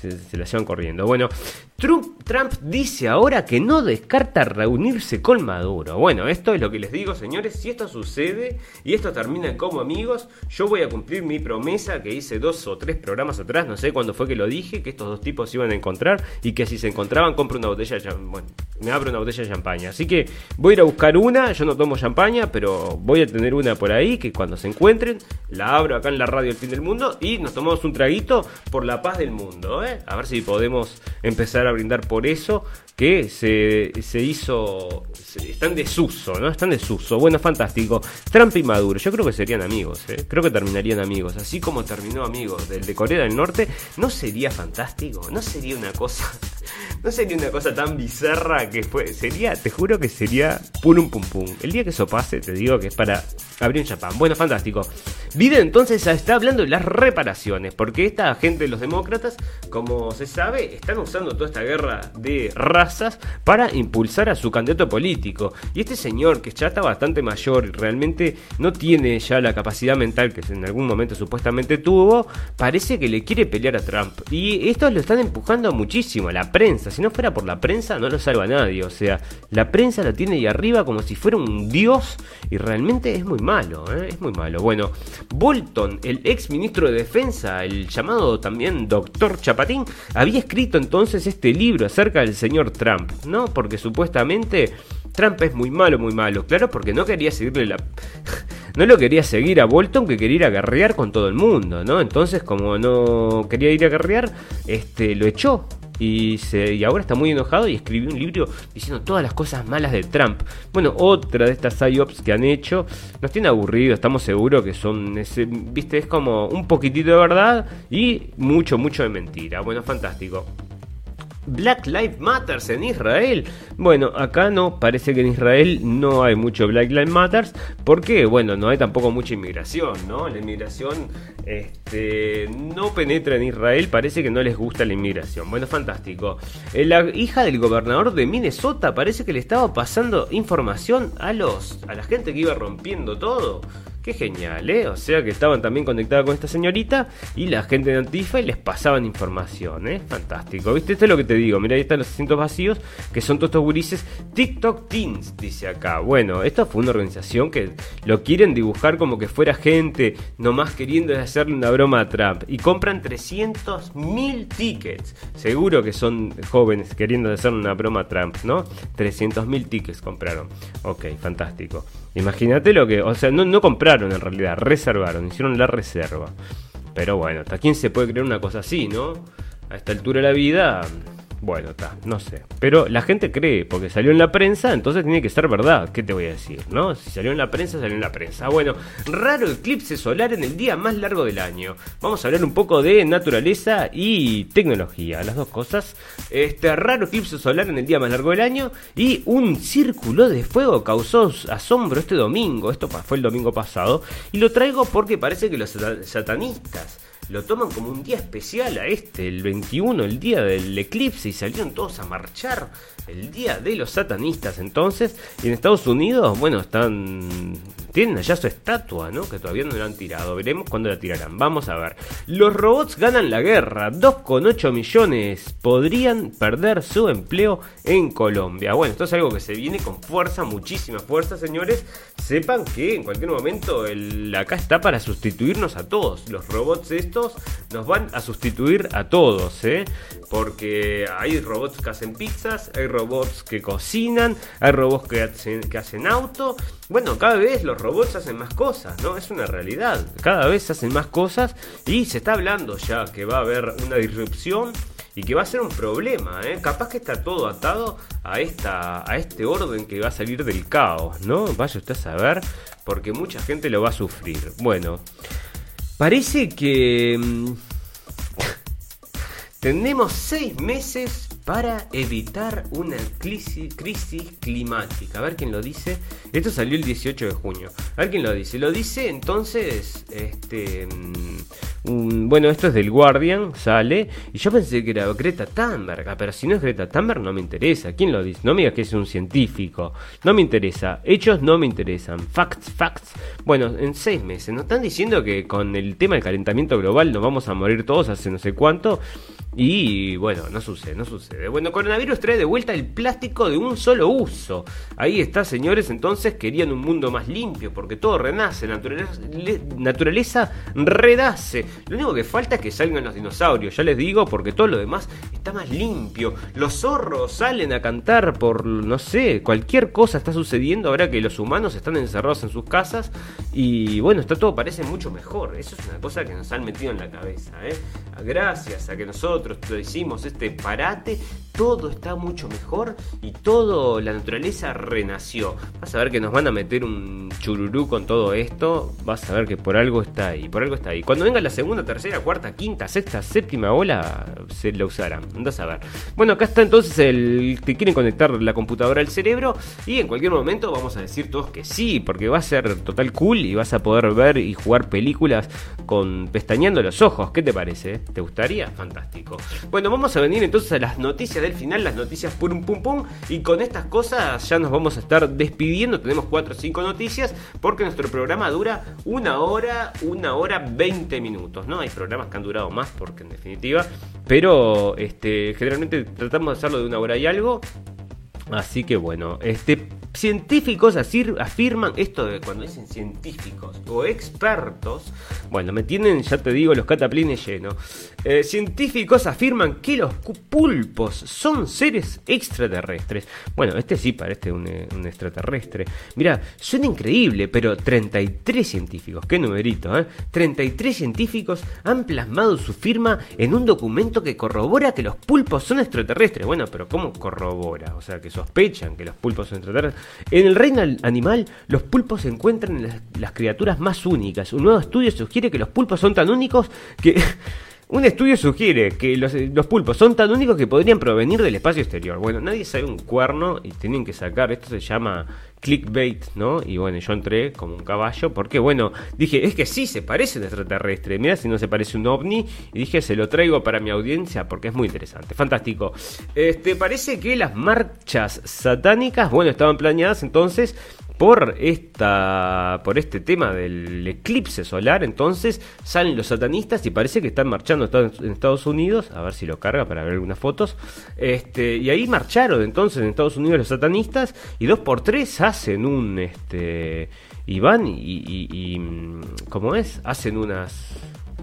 se, la llevan corriendo. Bueno, Trump, Trump dice ahora que no descarta reunirse con Maduro. Bueno, esto es lo que les digo, señores. Si esto sucede y esto termina como amigos, yo voy a cumplir mi promesa que hice dos o tres programas atrás. No sé cuándo fue que lo dije, que estos dos tipos se iban a encontrar y que si se encontraban, compro una botella de Bueno, me abro una botella de champaña. Así que voy a ir a buscar una. Yo no tomo champaña, pero voy a tener una por ahí que cuando se encuentren, la abro acá en la radio El Fin del Mundo y nos tomamos un traguito por la paz del mundo. ¿eh? A ver si podemos empezar a brindar por eso que se, se hizo. están en desuso, ¿no? Están en desuso. Bueno, fantástico. Trump y Maduro, yo creo que serían amigos, ¿eh? Creo que terminarían amigos. Así como terminó amigos del de Corea del Norte, ¿no sería fantástico? ¿No sería una cosa. No sería una cosa tan bizarra que fue. Sería, te juro que sería pum pum pum. El día que eso pase, te digo que es para abrir un chapán. Bueno, fantástico. Biden entonces está hablando de las reparaciones, porque esta gente de los demócratas, como se sabe, están usando toda esta guerra de razas para impulsar a su candidato político. Y este señor, que ya está bastante mayor y realmente no tiene ya la capacidad mental que en algún momento supuestamente tuvo, parece que le quiere pelear a Trump. Y esto lo están empujando muchísimo, la Si no fuera por la prensa, no lo salva nadie. O sea, la prensa lo tiene ahí arriba como si fuera un dios y realmente es muy malo, ¿eh? es muy malo. Bueno, Bolton, el ex ministro de Defensa, el llamado también doctor Chapatín, había escrito entonces este libro acerca del señor Trump, ¿no? Porque supuestamente Trump es muy malo, muy malo. Claro, porque no quería seguirle la... no lo quería seguir a Bolton, que quería ir a guerrear con todo el mundo, ¿no? Entonces, como no quería ir a guerrear, este, lo echó y, se, ahora está muy enojado y escribió un libro diciendo todas las cosas malas de Trump. Bueno, otra de estas IOPS que han hecho nos tiene aburrido, estamos seguros que son, ese, viste, es como un poquitito de verdad y mucho, mucho de mentira. Bueno, fantástico. Black Lives Matters en Israel. Bueno, acá no, parece que en Israel no hay mucho Black Lives Matters, porque, bueno, no hay tampoco mucha inmigración, ¿no? La inmigración este, no penetra en Israel, parece que no les gusta la inmigración. Bueno, fantástico. Eh, la hija del gobernador de Minnesota parece que le estaba pasando información a los a la gente que iba rompiendo todo. Qué genial, ¿eh? O sea que estaban también conectadas con esta señorita y la gente de Antifa y les pasaban información, ¿eh? Fantástico, ¿viste? Esto es lo que te digo. Mira, ahí están los asientos vacíos, que son todos estos gurises. TikTok Teens, dice acá. Bueno, esto fue una organización que lo quieren dibujar como que fuera gente nomás queriendo hacerle una broma a Trump. Y compran 300 mil tickets. Seguro que son jóvenes queriendo hacerle una broma a Trump, ¿no? 300 mil tickets compraron. Ok, fantástico. Imagínate lo que, o sea, no, no compraron en realidad, reservaron, hicieron la reserva. Pero bueno, ¿hasta quién se puede creer una cosa así, no? A esta altura de la vida, bueno, está, no sé. Pero la gente cree, porque salió en la prensa, entonces tiene que ser verdad. ¿Qué te voy a decir? ¿No? Si salió en la prensa, salió en la prensa. Bueno, raro eclipse solar en el día más largo del año. Vamos a hablar un poco de naturaleza y tecnología, las dos cosas. Este raro eclipse solar en el día más largo del año y un círculo de fuego causó asombro este domingo. Esto fue el domingo pasado. Y lo traigo porque parece que los satanistas lo toman como un día especial a este, el 21, el día del eclipse, y salieron todos a marchar el día de los satanistas entonces. Y en Estados Unidos, bueno, están. Tienen allá su estatua, ¿no? Que todavía no la han tirado. Veremos cuándo la tirarán. Vamos a ver. Los robots ganan la guerra. 2,8 millones podrían perder su empleo en Colombia. Bueno, esto es algo que se viene con fuerza, muchísima fuerza, señores. Sepan que en cualquier momento el, acá está para sustituirnos a todos. Los robots estos nos van a sustituir a todos, ¿eh? Porque hay robots que hacen pizzas, hay robots que cocinan, hay robots que hacen, que hacen auto. Bueno, cada vez los robots hacen más cosas, ¿no? Es una realidad. Cada vez hacen más cosas y se está hablando ya que va a haber una disrupción y que va a ser un problema, ¿eh? Capaz que está todo atado a, esta, a este orden que va a salir del caos, ¿no? Vaya usted a saber, porque mucha gente lo va a sufrir. Bueno, parece que... Mm, tenemos seis meses para evitar una crisis, crisis climática. A ver quién lo dice. Esto salió el 18 de junio. A ver quién lo dice. Lo dice entonces, este, mm, bueno, esto es del Guardian, sale. Y yo pensé que era Greta Thunberg. Ah, pero si no es Greta Thunberg no me interesa. ¿Quién lo dice? No me digas que es un científico. No me interesa. Hechos no me interesan. Facts, facts. Bueno, en seis meses. Nos están diciendo que con el tema del calentamiento global nos vamos a morir todos hace no sé cuánto. Y bueno, no sucede, no sucede. Bueno, coronavirus trae de vuelta el plástico de un solo uso. Ahí está, señores, entonces querían un mundo más limpio, porque todo renace, naturaleza, naturaleza. Lo único que falta es que salgan los dinosaurios, ya les digo, porque todo lo demás está más limpio. Los zorros salen a cantar por, no sé, cualquier cosa está sucediendo ahora que los humanos están encerrados en sus casas. Y bueno, está todo, parece mucho mejor. Eso es una cosa que nos han metido en la cabeza, ¿eh? Gracias a que nosotros nosotros hicimos este parate, todo está mucho mejor y todo la naturaleza renació. Vas a ver que nos van a meter un chururú con todo esto, vas a ver que por algo está ahí, por algo está ahí. Cuando venga la segunda, tercera, cuarta, quinta, sexta, séptima ola, se la usarán. Andás a ver. Bueno, acá está entonces el que quieren conectar la computadora al cerebro y en cualquier momento vamos a decir todos que sí, porque va a ser total cool y vas a poder ver y jugar películas con pestañeando los ojos. ¿Qué te parece? ¿Te gustaría? Fantástico. Bueno, vamos a venir entonces a las noticias del final, las noticias pum pum pum. Y con estas cosas ya nos vamos a estar despidiendo. Tenemos 4 o 5 noticias porque nuestro programa dura una hora, una hora 20 minutos. ¿no? Hay programas que han durado más porque en definitiva. Pero este, generalmente tratamos de hacerlo de una hora y algo. Así que bueno, este científicos afirman esto de cuando dicen científicos o expertos, bueno, me tienen, ya te digo, los cataplines llenos. Eh, científicos afirman que los pulpos son seres extraterrestres. Bueno, este sí parece un, eh, extraterrestre. Mira, suena increíble, pero 33 científicos, qué numerito, ¿eh? 33 científicos han plasmado su firma en un documento que corrobora que los pulpos son extraterrestres. Bueno, pero ¿cómo corrobora? O sea, que sospechan que los pulpos son extraterrestres. En el reino animal, los pulpos se encuentran en las, criaturas más únicas. Un nuevo estudio sugiere que los pulpos son tan únicos que... Un estudio sugiere que los, los, pulpos son tan únicos que podrían provenir del espacio exterior. Bueno, nadie sabe un cuerno y tienen que sacar, esto se llama clickbait, ¿no? Y bueno, yo entré como un caballo porque, bueno, dije, es que sí se parece un extraterrestre, mira si no se parece un ovni, y dije, se lo traigo para mi audiencia porque es muy interesante, fantástico. Este, parece que las marchas satánicas, bueno, estaban planeadas entonces por esta por este tema del eclipse solar, entonces salen los satanistas y parece que están marchando en Estados Unidos, a ver si lo carga para ver algunas fotos. Este, y ahí marcharon entonces en Estados Unidos los satanistas y dos por tres hacen un este y van y, y, y ¿cómo es? Hacen unas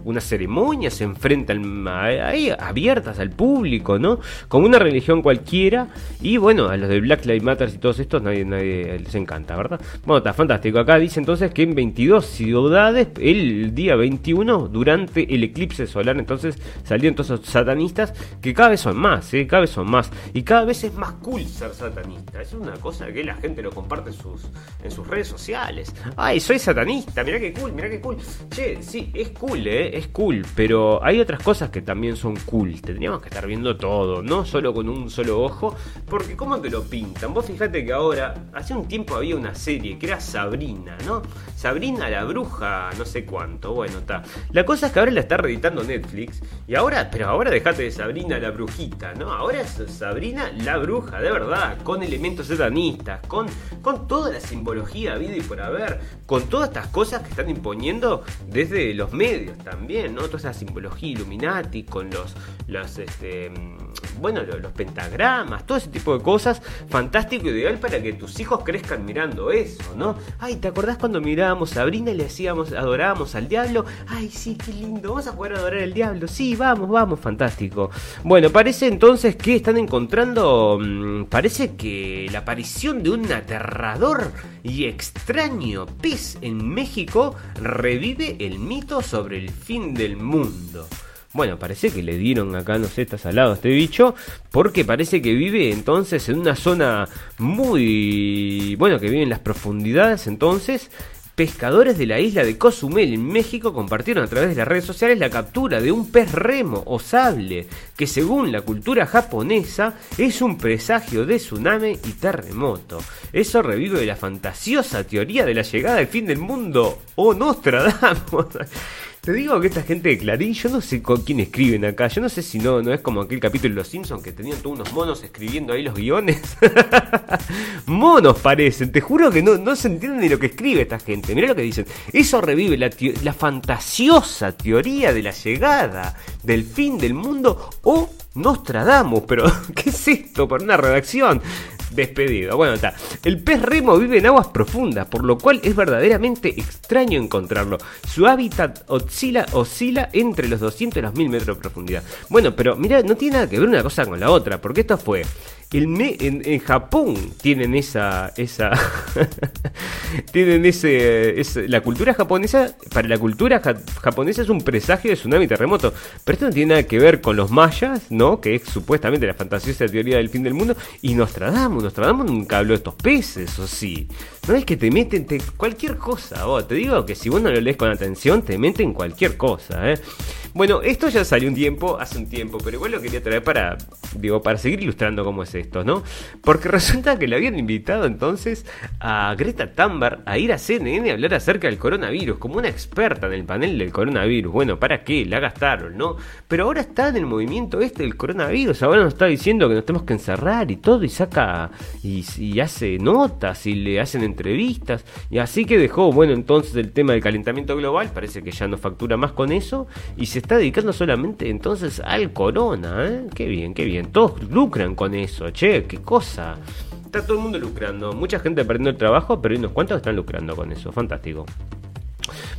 una ceremonia, se enfrentan ahí abiertas al público, ¿no? Como una religión cualquiera. Y bueno, a los de Black Lives Matter y todos estos nadie, nadie les encanta, ¿verdad? Bueno, está fantástico. Acá dice entonces que en 22 ciudades, el día 21, durante el eclipse solar, entonces salieron todos esos satanistas, que cada vez son más, ¿eh? Cada vez son más. Y cada vez es más cool ser satanista. Es una cosa que la gente lo comparte en sus, en sus redes sociales. Ay, soy satanista, mirá que cool, mirá que cool. Che, sí, es cool, ¿eh? Es cool, pero hay otras cosas que también son cool. Tendríamos que estar viendo todo, no solo con un solo ojo, porque ¿cómo te lo pintan? Vos fíjate que ahora, hace un tiempo había una serie que era Sabrina, ¿no? Sabrina la bruja, no sé cuánto, bueno, está. La cosa es que ahora la está reeditando Netflix, y ahora, pero ahora dejate de Sabrina la brujita, ¿no? Ahora es Sabrina la bruja, de verdad, con elementos satanistas, con, con toda la simbología vida y por haber, con todas estas cosas que están imponiendo desde los medios también Toda esa simbología Illuminati con los, los este, bueno, los, pentagramas, todo ese tipo de cosas, fantástico, ideal para que tus hijos crezcan mirando eso, ¿no? Ay, ¿te acordás cuando mirábamos a Sabrina y le hacíamos, adorábamos al diablo? Ay, sí, qué lindo, vamos a poder adorar al diablo, sí, vamos, vamos, fantástico. Bueno, parece entonces que están encontrando, mm, parece que la aparición de un aterrador y extraño pez en México revive el mito sobre el fin del mundo. Bueno, parece que le dieron acá, no sé, está salado este bicho, porque parece que vive entonces en una zona muy... Bueno, que vive en las profundidades entonces, pescadores de la isla de Cozumel en México compartieron a través de las redes sociales la captura de un pez remo o sable que según la cultura japonesa es un presagio de tsunami y terremoto. Eso revive la fantasiosa teoría de la llegada del fin del mundo o Nostradamus. Te digo que esta gente de Clarín, yo no sé con quién escriben acá. Yo no sé si no, no es como aquel capítulo de Los Simpsons que tenían todos unos monos escribiendo ahí los guiones. monos parecen, te juro que no, no se entiende ni lo que escribe esta gente. Mirá lo que dicen. Eso revive la, fantasiosa teoría de la llegada del fin del mundo o Nostradamus. Pero, ¿qué es esto? Por una redacción despedido. Bueno, está. El pez remo vive en aguas profundas, por lo cual es verdaderamente extraño encontrarlo. Su hábitat oscila, oscila entre los 200 y los 1000 metros de profundidad. Bueno, pero mira, no tiene nada que ver una cosa con la otra, porque esto fue el en, Japón tienen esa esa tienen ese, la cultura japonesa para la cultura japonesa es un presagio de tsunami y terremoto. Pero esto no tiene nada que ver con los mayas no que es supuestamente la fantasiosa teoría del fin del mundo. Y Nostradamus Nostradamus nunca habló de estos peces o sí no es que te meten cualquier cosa vos. Te digo que si vos no lo lees con atención te meten cualquier cosa eh bueno, esto ya salió un tiempo, hace un tiempo, pero igual lo quería traer para, digo, para seguir ilustrando cómo es esto, ¿no? Porque resulta que le habían invitado entonces a Greta Thunberg a ir a CNN a hablar acerca del coronavirus, como una experta en el panel del coronavirus. Bueno, ¿para qué? La gastaron, ¿no? Pero ahora está en el movimiento este del coronavirus, ahora nos está diciendo que nos tenemos que encerrar y todo, y saca, y, y hace notas, y le hacen entrevistas, y así que dejó, bueno, entonces el tema del calentamiento global, parece que ya no factura más con eso, y se está dedicando solamente entonces al corona, ¿eh? Qué bien, qué bien. Todos lucran con eso, che, qué cosa. Está todo el mundo lucrando. Mucha gente perdiendo el trabajo, pero hay unos cuantos están lucrando con eso. Fantástico.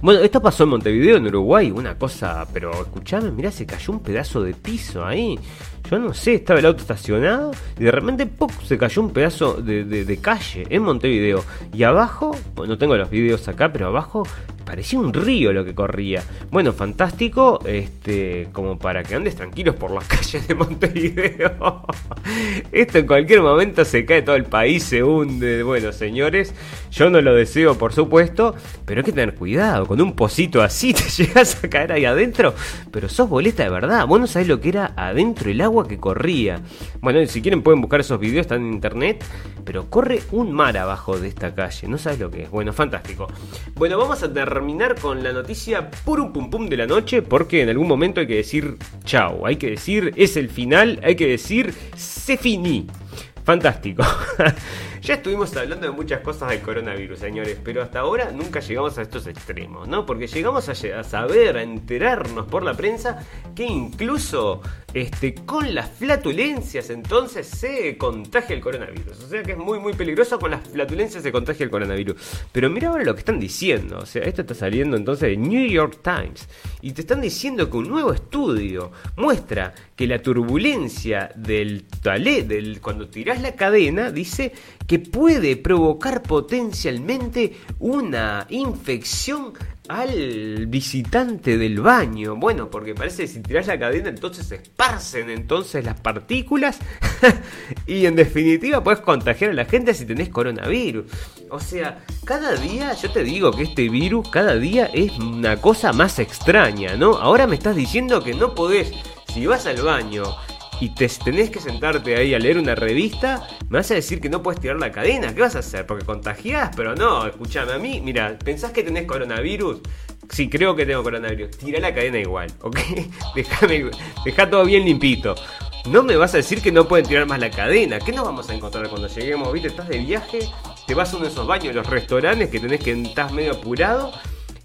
Bueno, esto pasó en Montevideo, en Uruguay, una cosa, pero escuchame, mirá, se cayó un pedazo de piso ahí. Yo no sé, estaba el auto estacionado y de repente se cayó un pedazo de, de calle en Montevideo. Y abajo, no tengo los videos acá, pero abajo parecía un río lo que corría. Bueno, fantástico, este, como para que andes tranquilos por las calles de Montevideo. Esto en cualquier momento se cae todo el país, se hunde. Bueno, señores, yo no lo deseo, por supuesto, pero hay que tener cuidado. Con un pocito así te llegas a caer ahí adentro, pero sos boleta de verdad. Vos no sabés lo que era adentro el agua que corría. Bueno, si quieren pueden buscar esos videos, están en internet, pero corre un mar abajo de esta calle. No sabes lo que es. Bueno, fantástico. Bueno, vamos a terminar con la noticia purum pum pum de la noche, porque en algún momento hay que decir chao, hay que decir es el final, hay que decir se finí. Fantástico. ya estuvimos hablando de muchas cosas del coronavirus, señores, pero hasta ahora nunca llegamos a estos extremos, ¿no? Porque llegamos a, saber, a enterarnos por la prensa que incluso este, con las flatulencias entonces se contagia el coronavirus. O sea que es muy, muy peligroso con las flatulencias se contagia el coronavirus. Pero mira ahora lo que están diciendo. O sea, esto está saliendo entonces de New York Times. Y te están diciendo que un nuevo estudio muestra que la turbulencia del talé, del, cuando tirás la cadena, dice que puede provocar potencialmente una infección al visitante del baño. Bueno, porque parece que si tirás la cadena entonces se esparcen entonces las partículas y en definitiva puedes contagiar a la gente si tenés coronavirus. O sea, cada día yo te digo que este virus cada día es una cosa más extraña, ¿no? Ahora me estás diciendo que no podés, si vas al baño y te tenés que sentarte ahí a leer una revista, me vas a decir que no puedes tirar la cadena. ¿Qué vas a hacer? Porque contagiás, pero no, escúchame a mí. Mira, ¿pensás que tenés coronavirus? Sí, creo que tengo coronavirus. Tira la cadena igual, ¿ok? Deja todo bien limpito. No me vas a decir que no pueden tirar más la cadena. ¿Qué nos vamos a encontrar cuando lleguemos? ¿Viste? Estás de viaje, te vas a uno de esos baños, los restaurantes que tenés que estás medio apurado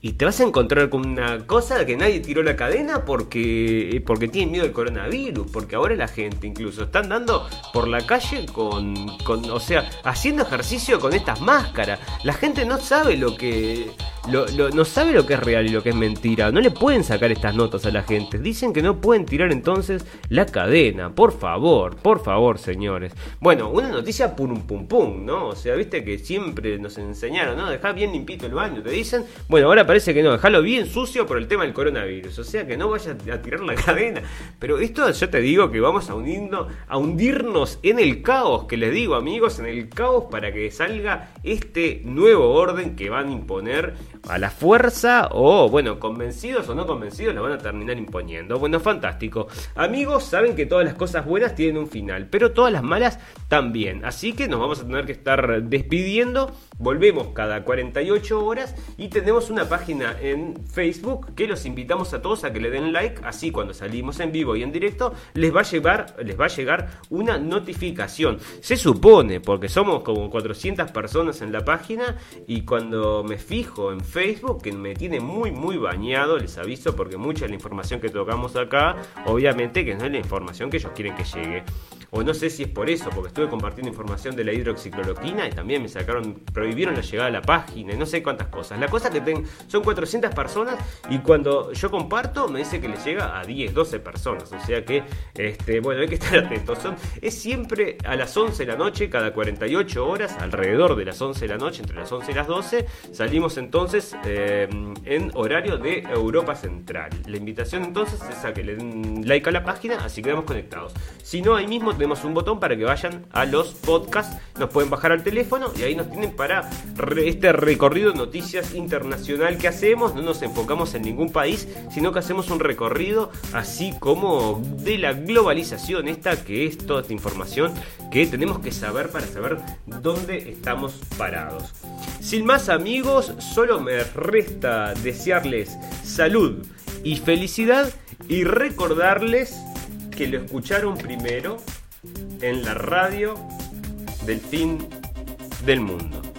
y te vas a encontrar con una cosa que nadie tiró la cadena porque, porque tienen miedo del coronavirus, porque ahora la gente incluso está andando por la calle con, con, o sea, haciendo ejercicio con estas máscaras. La gente no sabe lo que no sabe lo que es real y lo que es mentira. No le pueden sacar estas notas a la gente. Dicen que no pueden tirar entonces la cadena. Por favor, por favor, señores. Bueno, una noticia pum pum pum, ¿no? O sea, viste que siempre nos enseñaron, ¿no? Dejar bien limpito el baño, te dicen. Bueno, ahora parece que no, dejarlo bien sucio por el tema del coronavirus. O sea, que no vaya a tirar la cadena. Pero esto yo te digo que vamos a, a hundirnos en el caos, que les digo, amigos, en el caos para que salga este nuevo orden que van a imponer a la fuerza o, bueno, convencidos o no convencidos, la van a terminar imponiendo. Bueno, fantástico. Amigos, saben que todas las cosas buenas tienen un final, pero todas las malas también. Así que nos vamos a tener que estar despidiendo. Volvemos cada 48 horas y tenemos una página en Facebook que los invitamos a todos a que le den like, así cuando salimos en vivo y en directo les va a llevar, les va a llegar una notificación. Se supone, porque somos como 400 personas en la página y cuando me fijo en Facebook, que me tiene muy muy bañado, les aviso porque mucha de la información que tocamos acá, obviamente que no es la información que ellos quieren que llegue. O no sé si es por eso, porque estuve compartiendo información de la hidroxicloroquina y también me sacaron, prohibieron la llegada a la página y no sé cuántas cosas. La cosa que tengo, son 400 personas y cuando yo comparto me dice que le llega a 10, 12 personas. O sea que, este, bueno, hay que estar atentos. Es siempre a las 11 de la noche, cada 48 horas, alrededor de las 11 de la noche, entre las 11 y las 12, salimos entonces eh, en horario de Europa Central. La invitación entonces es a que le den like a la página, así quedamos conectados. Si no, ahí mismo tenemos un botón para que vayan a los podcasts, nos pueden bajar al teléfono y ahí nos tienen para este recorrido de noticias internacional que hacemos. No nos enfocamos en ningún país, sino que hacemos un recorrido así como de la globalización, esta que es toda esta información que tenemos que saber para saber dónde estamos parados. Sin más amigos, solo me resta desearles salud y felicidad y recordarles que lo escucharon primero en la radio del fin del mundo.